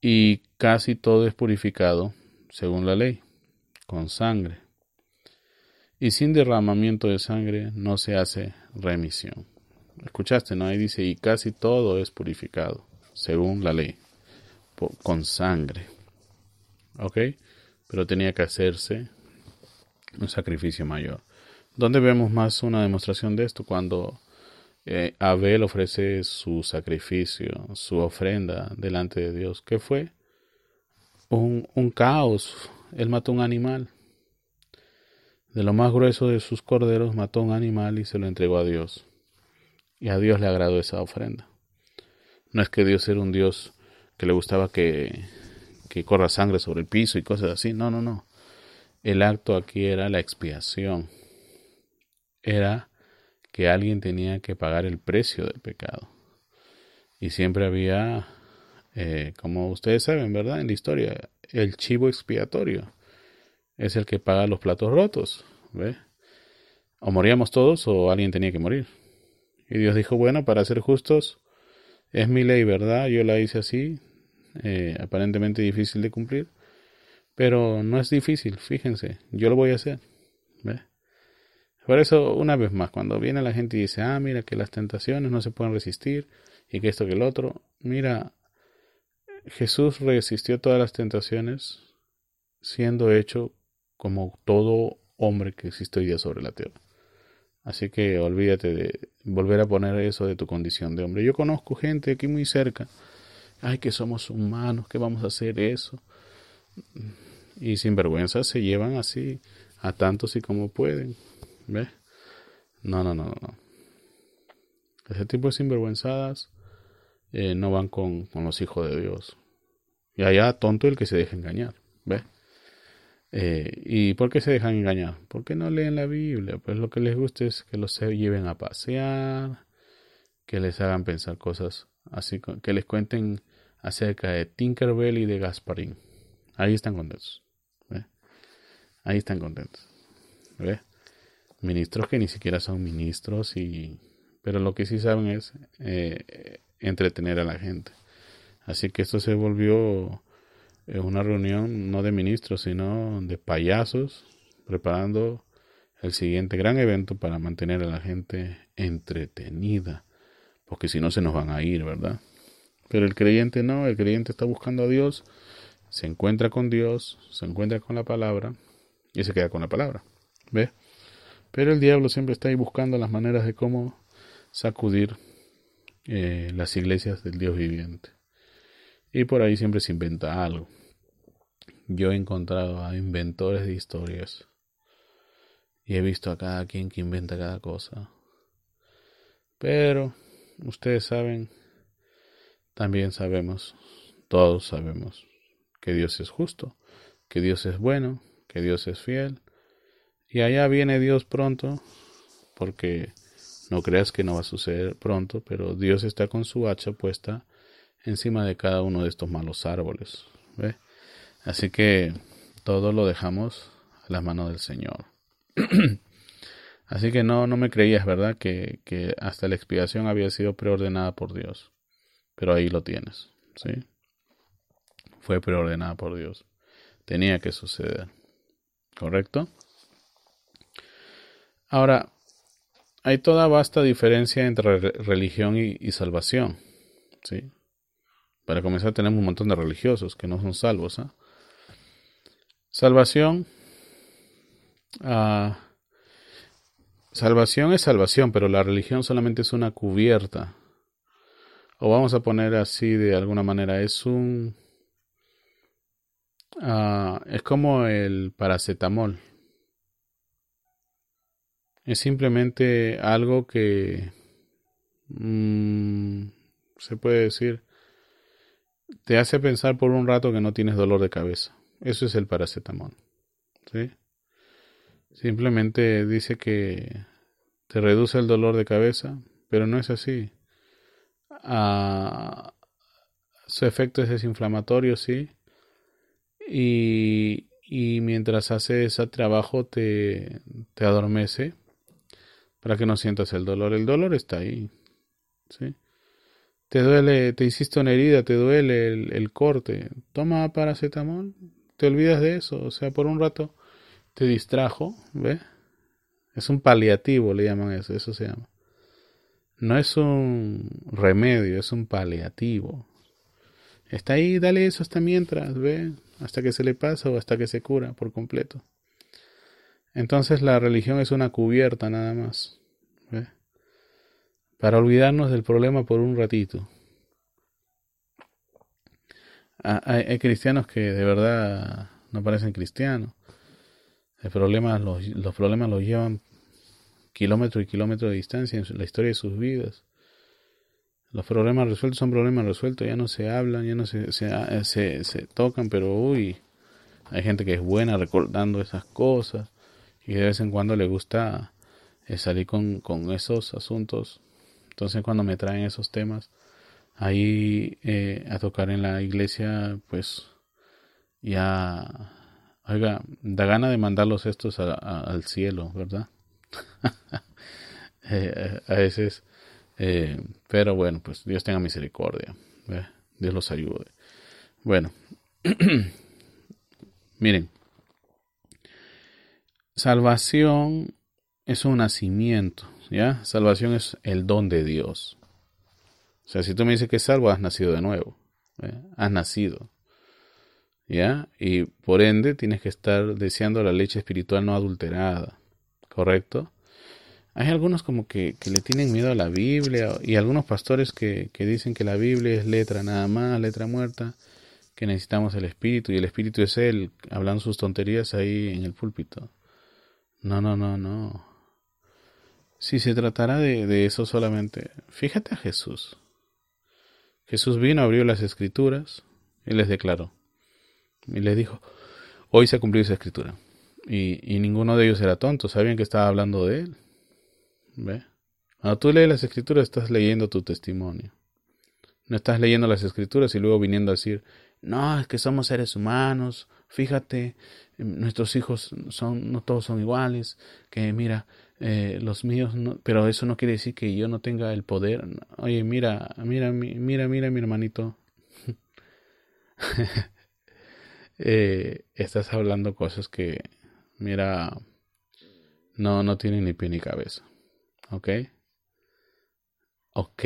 Y casi todo es purificado según la ley, con sangre. Y sin derramamiento de sangre no se hace remisión. Escuchaste, ¿no? Ahí dice, y casi todo es purificado, según la ley, con sangre. ¿Ok? Pero tenía que hacerse un sacrificio mayor. ¿Dónde vemos más una demostración de esto? Cuando eh, Abel ofrece su sacrificio, su ofrenda delante de Dios. ¿Qué fue? un, un caos. Él mató un animal. De lo más grueso de sus corderos mató un animal y se lo entregó a Dios. Y a Dios le agradó esa ofrenda. No es que Dios era un Dios que le gustaba que, que corra sangre sobre el piso y cosas así. No, no, no. El acto aquí era la expiación. Era que alguien tenía que pagar el precio del pecado. Y siempre había eh, como ustedes saben, ¿verdad? En la historia, el chivo expiatorio es el que paga los platos rotos. ¿ve? O moríamos todos o alguien tenía que morir. Y Dios dijo, bueno, para ser justos, es mi ley, ¿verdad? Yo la hice así, eh, aparentemente difícil de cumplir, pero no es difícil, fíjense, yo lo voy a hacer. Por eso, una vez más, cuando viene la gente y dice, ah, mira que las tentaciones no se pueden resistir y que esto que el otro, mira, Jesús resistió todas las tentaciones siendo hecho como todo hombre que existe hoy día sobre la tierra. Así que olvídate de volver a poner eso de tu condición de hombre. Yo conozco gente aquí muy cerca. Ay, que somos humanos, que vamos a hacer eso. Y sin vergüenza se llevan así a tantos y como pueden. ¿Ves? No, no, no, no. Ese tipo de sinvergüenzadas eh, no van con, los hijos de Dios. Y allá tonto el que se deja engañar. ¿Ves? Eh, ¿Y por qué se dejan engañar? Porque no leen la Biblia. Pues lo que les gusta es que los lleven a pasear, que les hagan pensar cosas así, que les cuenten acerca de Tinkerbell y de Gasparín. Ahí están contentos. Ahí están contentos. Ministros que ni siquiera son ministros y... Pero lo que sí saben es eh, entretener a la gente. Así que esto se volvió eh, una reunión no de ministros, sino de payasos, preparando el siguiente gran evento para mantener a la gente entretenida, porque si no se nos van a ir, ¿verdad? Pero el creyente no, el creyente está buscando a Dios, se encuentra con Dios, se encuentra con la palabra y se queda con la palabra, ¿ve? Pero el diablo siempre está ahí buscando las maneras de cómo sacudir eh, las iglesias del Dios viviente. Y por ahí siempre se inventa algo. Yo he encontrado a inventores de historias. Y he visto a cada quien que inventa cada cosa. Pero, ustedes saben, también sabemos, todos sabemos, que Dios es justo, que Dios es bueno, que Dios es fiel. Y allá viene Dios pronto, porque no creas que no va a suceder pronto, pero Dios está con su hacha puesta encima de cada uno de estos malos árboles. ¿ve? Así que todo lo dejamos a las manos del Señor. Así que no, no me creías, ¿verdad? Que, que hasta la expiación había sido preordenada por Dios. Pero ahí lo tienes, ¿sí? Fue preordenada por Dios. Tenía que suceder. ¿Correcto? Ahora, hay toda vasta diferencia entre religión y, salvación. ¿sí? Para comenzar, tenemos un montón de religiosos que no son salvos. ¿ah? Salvación. Ah, salvación es salvación, pero la religión solamente es una cubierta. O vamos a poner así de alguna manera, es un... Ah, es como el paracetamol. Es simplemente algo que mm, se puede decir te hace pensar por un rato que no tienes dolor de cabeza. Eso es el paracetamol. ¿sí? Simplemente dice que te reduce el dolor de cabeza, pero no es así. Ah, su efecto es desinflamatorio, sí. Y, y mientras hace ese trabajo te, te adormece para que no sientas el dolor. El dolor está ahí. ¿sí? Te duele, te hiciste una herida, te duele el, corte. Toma paracetamol, te olvidas de eso. O sea, por un rato te distrajo, ¿ves? Es un paliativo, le llaman eso, eso se llama. No es un remedio, es un paliativo. Está ahí, dale eso hasta mientras, ¿ve? Hasta que se le pasa o hasta que se cura por completo. Entonces la religión es una cubierta nada más. Para olvidarnos del problema por un ratito. Ah, hay, cristianos que de verdad no parecen cristianos. El problema, los, problemas los llevan kilómetros y kilómetros de distancia en la historia de sus vidas. Los problemas resueltos son problemas resueltos, ya no se hablan, ya no se, se, se, se tocan, pero uy, hay gente que es buena recordando esas cosas y de vez en cuando le gusta eh, salir con, con, esos asuntos. Entonces cuando me traen esos temas ahí eh, a tocar en la iglesia, pues ya, oiga, da gana de mandarlos estos al cielo, ¿verdad? Eh, a veces, pero bueno, pues Dios tenga misericordia, Dios los ayude. Bueno, miren, Salvación es un nacimiento, ¿ya? Salvación es el don de Dios. O sea, si tú me dices que salvo, has nacido de nuevo. Has nacido. Y por ende tienes que estar deseando la leche espiritual no adulterada. ¿Correcto? Hay algunos como que, le tienen miedo a la Biblia y algunos pastores que, que dicen que la Biblia es letra nada más, letra muerta, que necesitamos el Espíritu y el Espíritu es Él, hablando sus tonterías ahí en el púlpito. No, no, no, no. Si se tratara de, eso solamente, fíjate a Jesús. Jesús vino, abrió las escrituras y les declaró. Y les dijo, hoy se ha cumplido esa escritura. Y, y ninguno de ellos era tonto, sabían que estaba hablando de él. ¿Ve? Cuando tú lees las escrituras estás leyendo tu testimonio. No estás leyendo las escrituras y luego viniendo a decir, no, es que somos seres humanos, fíjate, nuestros hijos son, no todos son iguales, que mira, eh, los míos, no, pero eso no quiere decir que yo no tenga el poder. Oye, mira, mira, mira, mira, mi hermanito. eh, estás hablando cosas que, mira, no, no tienen ni pie ni cabeza. ¿Ok? Ok.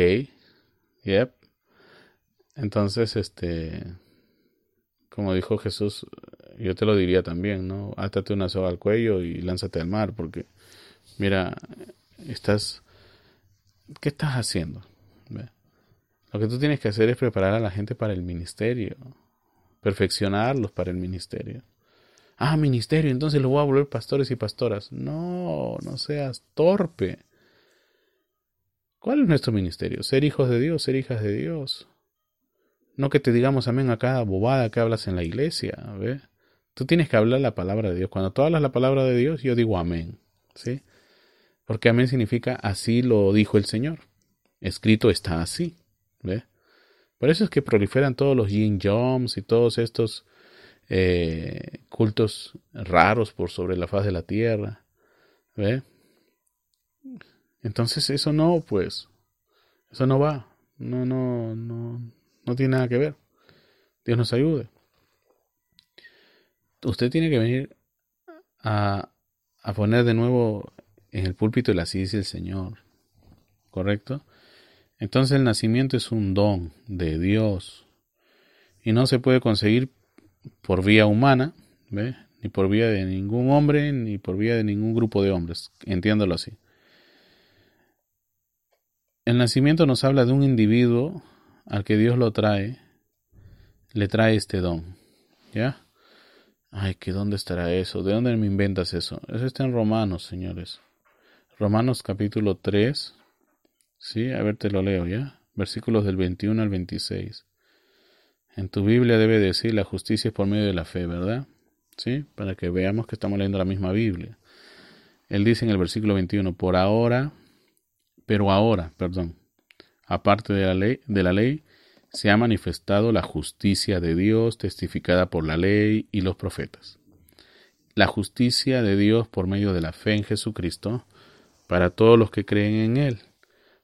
Yep. Entonces, este, como dijo Jesús, yo te lo diría también, ¿no? Átate una soga al cuello y lánzate al mar, porque, mira, estás, ¿qué estás haciendo? Lo que tú tienes que hacer es preparar a la gente para el ministerio, perfeccionarlos para el ministerio. Ah, ministerio, entonces los voy a volver pastores y pastoras. No, no seas torpe. ¿Cuál es nuestro ministerio? Ser hijos de Dios, ser hijas de Dios. No que te digamos amén a cada bobada que hablas en la iglesia, ¿ves? Tú tienes que hablar la palabra de Dios. Cuando tú hablas la palabra de Dios, yo digo amén, ¿sí? Porque amén significa así lo dijo el Señor. Escrito está así, ¿ves? Por eso es que proliferan todos los yin joms y todos estos eh, cultos raros por sobre la faz de la tierra. ¿Ve? Entonces eso no, pues, eso no va. No, no, no, no tiene nada que ver. Dios nos ayude. Usted tiene que venir a, a poner de nuevo en el púlpito la así del Señor. ¿Correcto? Entonces el nacimiento es un don de Dios y no se puede conseguir por vía humana, ¿ve? ni por vía de ningún hombre, ni por vía de ningún grupo de hombres, entiéndalo así. El nacimiento nos habla de un individuo al que Dios lo trae, le trae este don, ¿ya? Ay, ¿que dónde estará eso? ¿De dónde me inventas eso? Eso está en Romanos, señores. Romanos capítulo 3, ¿sí? A ver, te lo leo, ¿ya? Versículos del 21 al 26. En tu Biblia debe decir la justicia es por medio de la fe, ¿verdad? ¿Sí? Para que veamos que estamos leyendo la misma Biblia. Él dice en el versículo 21, por ahora, pero ahora, perdón, aparte de la ley, de la ley, se ha manifestado la justicia de Dios testificada por la ley y los profetas. La justicia de Dios por medio de la fe en Jesucristo para todos los que creen en Él,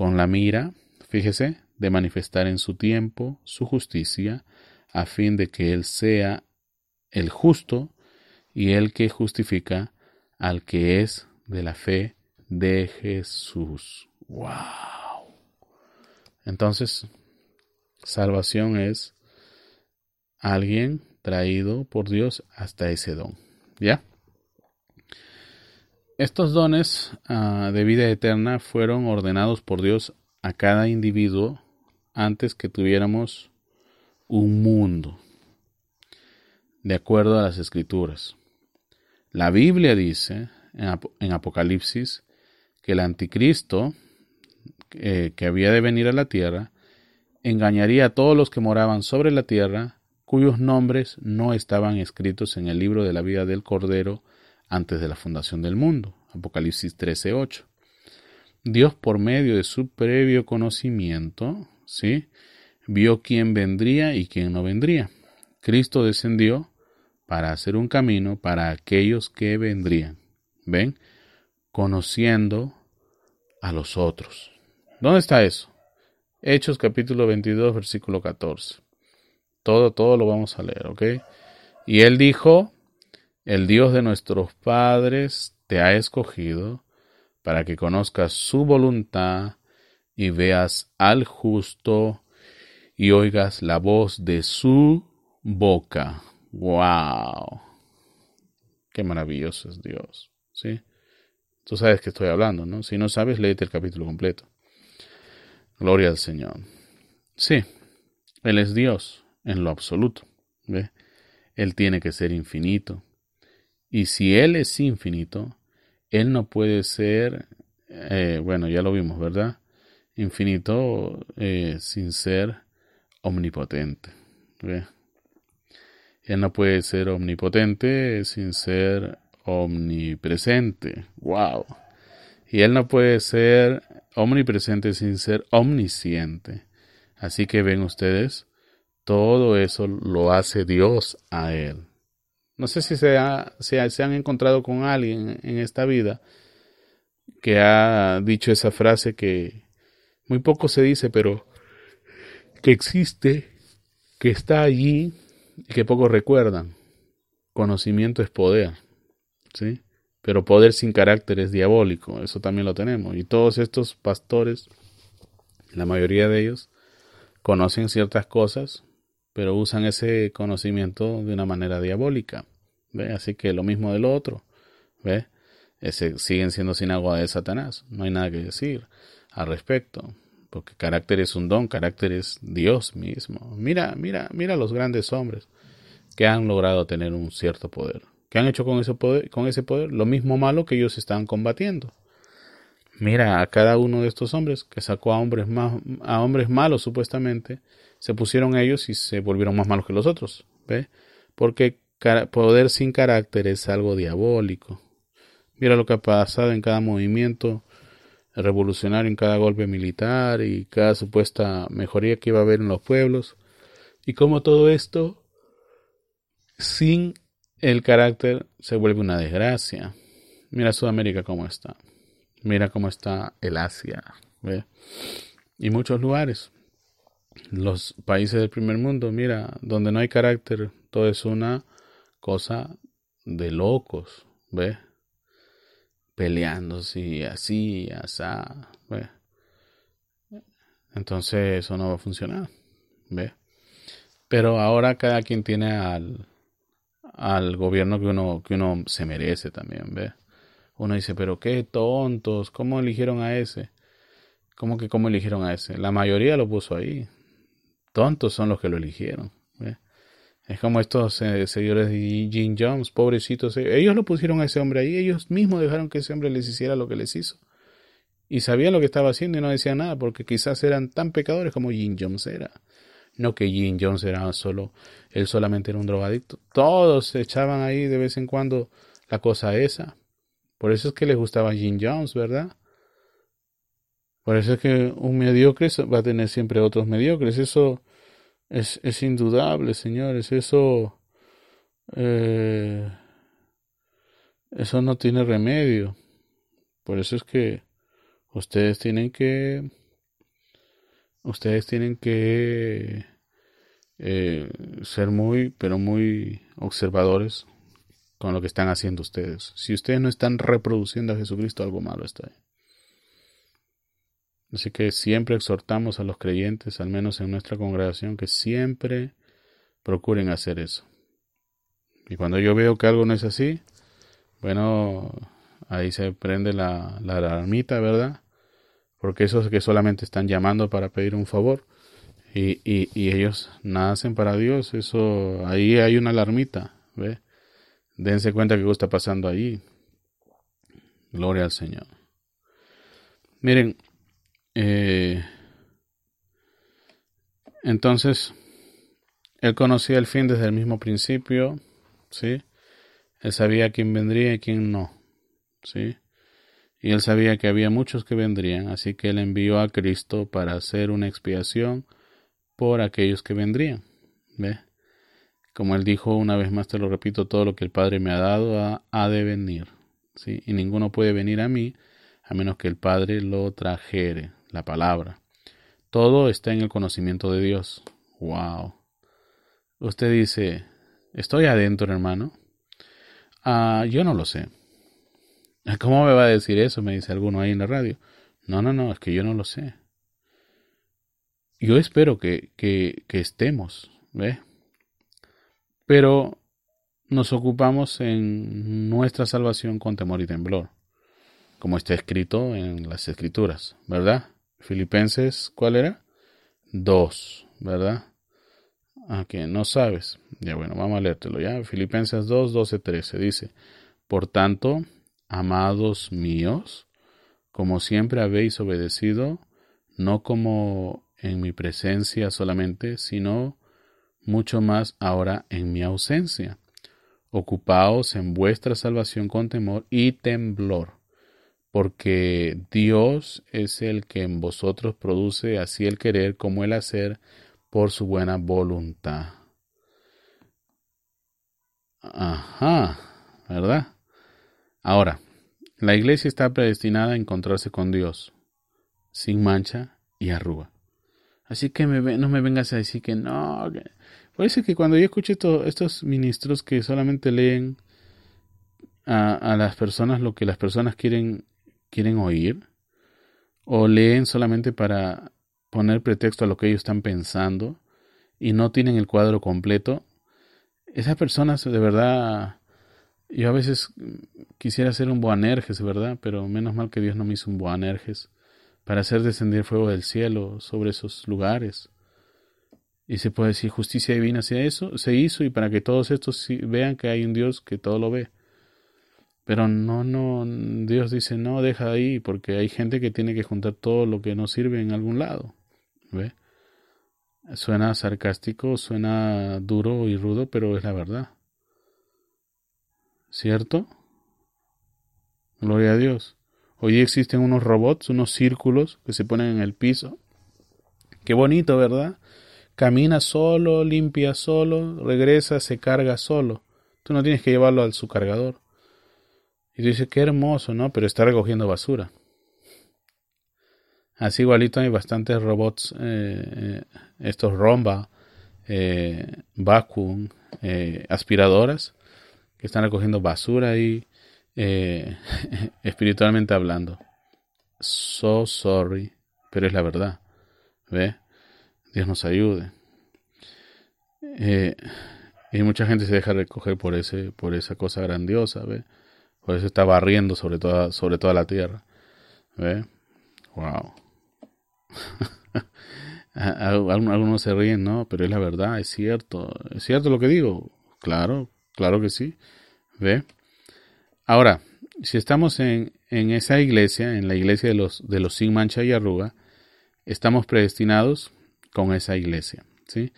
con la mira, fíjese, de manifestar en su tiempo su justicia, a fin de que Él sea el justo y el que justifica al que es de la fe de Jesús. ¡Wow! Entonces, salvación es alguien traído por Dios hasta ese don. ¿Ya? Estos dones ah, de vida eterna fueron ordenados por Dios a cada individuo antes que tuviéramos un mundo, de acuerdo a las escrituras. La Biblia dice en, Apocalipsis que el anticristo eh, que había de venir a la tierra engañaría a todos los que moraban sobre la tierra cuyos nombres no estaban escritos en el libro de la vida del Cordero antes de la fundación del mundo. Apocalipsis 13:8. Dios por medio de su previo conocimiento ¿sí? Vio quién vendría y quién no vendría. Cristo descendió para hacer un camino para aquellos que vendrían. ¿Ven? Conociendo a los otros. ¿Dónde está eso? Hechos capítulo 22, versículo 14. Todo, todo lo vamos a leer, ¿ok? Y él dijo, el Dios de nuestros padres te ha escogido para que conozcas su voluntad y veas al justo y oigas la voz de su boca. ¡Wow! Qué maravilloso es Dios. ¿Sí? Tú sabes que estoy hablando, ¿no? Si no sabes, léete el capítulo completo. Gloria al Señor. Sí, Él es Dios en lo absoluto. ¿ve? Él tiene que ser infinito. Y si Él es infinito, Él no puede ser, eh, bueno, ya lo vimos, ¿verdad? infinito eh, sin ser omnipotente. Él no puede ser omnipotente sin ser omnipresente. ¡Wow! Y Él no puede ser omnipresente sin ser omnisciente. Así que ven ustedes, todo eso lo hace Dios a Él. No sé si se, se han encontrado con alguien en esta vida que ha dicho esa frase que muy poco se dice, pero que existe, que está allí y que pocos recuerdan. Conocimiento es poder, ¿sí? Pero poder sin carácter es diabólico, eso también lo tenemos. Y todos estos pastores, la mayoría de ellos, conocen ciertas cosas, pero usan ese conocimiento de una manera diabólica. Así que lo mismo del otro. ¿ve? Siguen siendo sin agua de Satanás. No hay nada que decir al respecto, porque carácter es un don, carácter es Dios mismo. Mira, mira, mira los grandes hombres que han logrado tener un cierto poder. ¿Qué han hecho con ese poder? Con ese poder? Lo mismo malo que ellos están combatiendo. Mira a cada uno de estos hombres que sacó a hombres más, a hombres malos supuestamente, se pusieron ellos y se volvieron más malos que los otros, ¿ve? Porque poder sin carácter es algo diabólico. Mira lo que ha pasado en cada movimiento revolucionario, en cada golpe militar y cada supuesta mejoría que iba a haber en los pueblos. Y cómo todo esto, sin el carácter, se vuelve una desgracia. Mira Sudamérica cómo está. Mira cómo está el Asia. ¿ve? Y muchos lugares. Los países del primer mundo, mira, donde no hay carácter, todo es una cosa de locos, ¿ve? Peleándose así, así, ¿ve? Entonces eso no va a funcionar, ¿ve? Pero ahora cada quien tiene al, al gobierno que uno, que uno se merece también, ¿ve? Uno dice, pero qué tontos, ¿cómo eligieron a ese? ¿Cómo que cómo eligieron a ese? La mayoría lo puso ahí. Tontos son los que lo eligieron. Es como estos eh, señores de Jim Jones, pobrecitos. Eh, ellos lo pusieron a ese hombre ahí, ellos mismos dejaron que ese hombre les hiciera lo que les hizo. Y sabían lo que estaba haciendo y no decían nada, porque quizás eran tan pecadores como Jim Jones era. No que Jim Jones era solo, él solamente era un drogadicto. Todos se echaban ahí de vez en cuando la cosa esa. Por eso es que les gustaba Jim Jones, ¿verdad? Por eso es que un mediocre va a tener siempre otros mediocres. Eso es, es indudable, señores. Eso, eh, eso no tiene remedio. Por eso es que ustedes tienen que, ustedes tienen que eh, ser muy, pero muy observadores con lo que están haciendo ustedes. Si ustedes no están reproduciendo a Jesucristo, algo malo está ahí. Así que siempre exhortamos a los creyentes, al menos en nuestra congregación, que siempre procuren hacer eso. Y cuando yo veo que algo no es así, bueno, ahí se prende la, la alarmita, ¿verdad? Porque esos que solamente están llamando para pedir un favor y, y, y ellos nacen para Dios, eso, ahí hay una alarmita, ¿ve? Dense cuenta que algo está pasando ahí. Gloria al Señor. Miren, eh, entonces, él conocía el fin desde el mismo principio, ¿sí? Él sabía quién vendría y quién no, ¿sí? Y él sabía que había muchos que vendrían, así que él envió a Cristo para hacer una expiación por aquellos que vendrían, ¿ve? Como él dijo, una vez más te lo repito, todo lo que el Padre me ha dado ha, de venir, ¿sí? Y ninguno puede venir a mí a menos que el Padre lo trajere, la palabra. Todo está en el conocimiento de Dios. Wow. Usted dice, estoy adentro, hermano. Ah, yo no lo sé. ¿Cómo me va a decir eso? Me dice alguno ahí en la radio. No, no, no, es que yo no lo sé. Yo espero que, que, que estemos, ¿ve? Pero nos ocupamos en nuestra salvación con temor y temblor, como está escrito en las escrituras, ¿verdad? Filipenses, ¿cuál era? 2, ¿verdad? Ah, que no sabes. Ya bueno, vamos a leértelo ya. Filipenses 2, 12, 13 dice, Por tanto, amados míos, como siempre habéis obedecido, no como en mi presencia solamente, sino mucho más ahora en mi ausencia. Ocupaos en vuestra salvación con temor y temblor porque Dios es el que en vosotros produce así el querer como el hacer por su buena voluntad. Ajá, ¿verdad? Ahora, la iglesia está predestinada a encontrarse con Dios, sin mancha y arruga. Así que no me vengas a decir que no. Que... Puede que cuando yo escucho estos ministros que solamente leen a, las personas lo que las personas quieren quieren oír o leen solamente para poner pretexto a lo que ellos están pensando y no tienen el cuadro completo, esas personas de verdad, yo a veces quisiera ser un Boanerges, ¿verdad? Pero menos mal que Dios no me hizo un Boanerges para hacer descender fuego del cielo sobre esos lugares. Y se puede decir justicia divina, si eso se hizo y para que todos estos vean que hay un Dios que todo lo ve. Pero no, no, Dios dice, no, deja ahí, porque hay gente que tiene que juntar todo lo que no sirve en algún lado. ¿Ve? Suena sarcástico, suena duro y rudo, pero es la verdad. ¿Cierto? Gloria a Dios. Hoy existen unos robots, unos círculos que se ponen en el piso. Qué bonito, ¿verdad? Camina solo, limpia solo, regresa, se carga solo. Tú no tienes que llevarlo al su cargador. Y tú dices, qué hermoso, ¿no? Pero está recogiendo basura. Así igualito hay bastantes robots, eh, eh, estos Romba, eh, Vacuum, aspiradoras, que están recogiendo basura ahí, espiritualmente hablando. So sorry, pero es la verdad. ¿Ve? Dios nos ayude. y mucha gente se deja recoger por ese, por esa cosa grandiosa, ¿ve? Por eso está barriendo sobre toda, sobre toda la tierra. ¿Ve? Wow. Algunos se ríen, ¿no? Pero es la verdad, es cierto. ¿Es cierto lo que digo? Claro, claro que sí. ¿Ve? Ahora, si estamos en, en esa iglesia, en la iglesia de los, de los sin mancha y arruga, estamos predestinados con esa iglesia. ¿sí?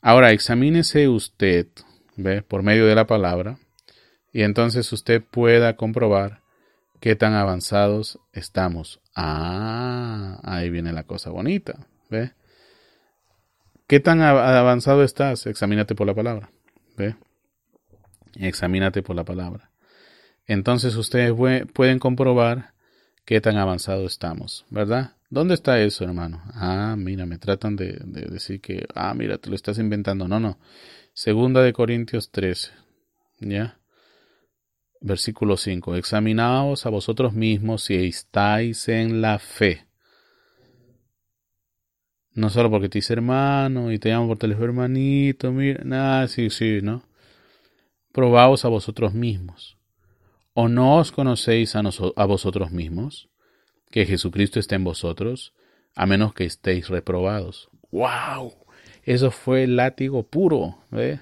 Ahora, examínese usted, ¿ve? Por medio de la palabra, y entonces usted pueda comprobar qué tan avanzados estamos. Ah, ahí viene la cosa bonita, ¿ve? ¿Qué tan avanzado estás? Examínate por la palabra, ¿ve? Examínate por la palabra. Entonces ustedes pueden comprobar qué tan avanzado estamos, ¿verdad? ¿Dónde está eso, hermano? Ah, mira, me tratan de, de, decir que, ah, mira, te lo estás inventando. No, no. Segunda de Corintios 13, ¿ya? Versículo 5. Examinaos a vosotros mismos si estáis en la fe. No solo porque te hermano y te llamo por teléfono hermanito, mira, nada, sí, sí, ¿no? Probaos a vosotros mismos. ¿O no os conocéis a, vosotros mismos? Que Jesucristo está en vosotros, a menos que estéis reprobados. ¡Wow! Eso fue látigo puro, ¿ves?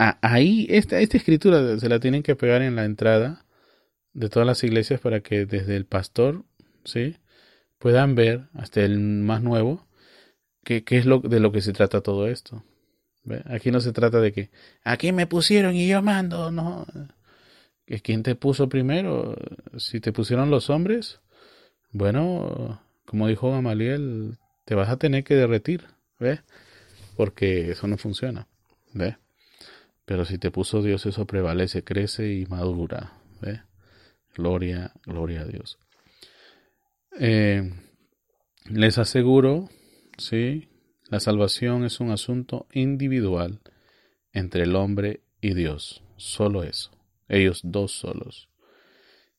Ahí, esta, esta escritura se la tienen que pegar en la entrada de todas las iglesias para que desde el pastor, ¿sí? Puedan ver, hasta el más nuevo, qué, qué es lo, de lo que se trata todo esto. Aquí no se trata de que, aquí me pusieron y yo mando, no. ¿Quién te puso primero? Si te pusieron los hombres, bueno, como dijo Gamaliel, te vas a tener que derretir, ¿ves? Porque eso no funciona, ¿ves? Pero si te puso Dios, eso prevalece, crece y madura. ¿ve? Gloria, gloria a Dios. Eh, les aseguro, sí, la salvación es un asunto individual entre el hombre y Dios. Solo eso. Ellos dos solos.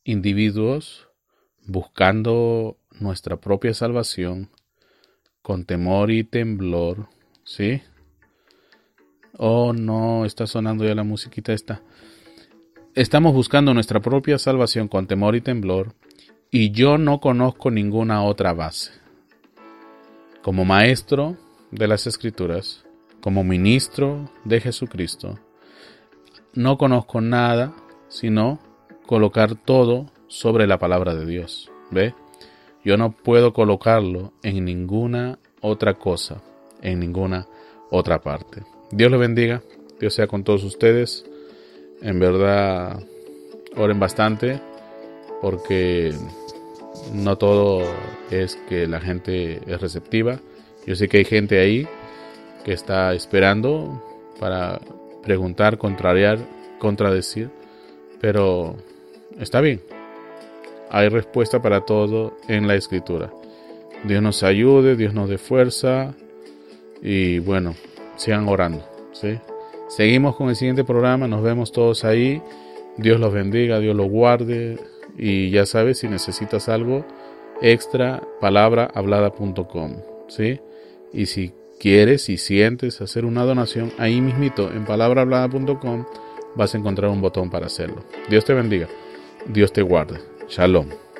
Individuos buscando nuestra propia salvación con temor y temblor, ¿sí? Oh, no, está sonando ya la musiquita esta. Estamos buscando nuestra propia salvación con temor y temblor, y yo no conozco ninguna otra base. Como maestro de las Escrituras, como ministro de Jesucristo, no conozco nada sino colocar todo sobre la palabra de Dios. ¿Ve? Yo no puedo colocarlo en ninguna otra cosa, en ninguna otra parte. Dios le bendiga, Dios sea con todos ustedes. En verdad, oren bastante porque no todo es que la gente es receptiva. Yo sé que hay gente ahí que está esperando para preguntar, contrariar, contradecir, pero está bien. Hay respuesta para todo en la escritura. Dios nos ayude, Dios nos dé fuerza y bueno, sigan orando. ¿sí? Seguimos con el siguiente programa, nos vemos todos ahí. Dios los bendiga, Dios los guarde. Y ya sabes, si necesitas algo extra, palabrahablada.com. ¿sí? Y si quieres y sientes hacer una donación, ahí mismito en palabrahablada.com vas a encontrar un botón para hacerlo. Dios te bendiga, Dios te guarde. Shalom.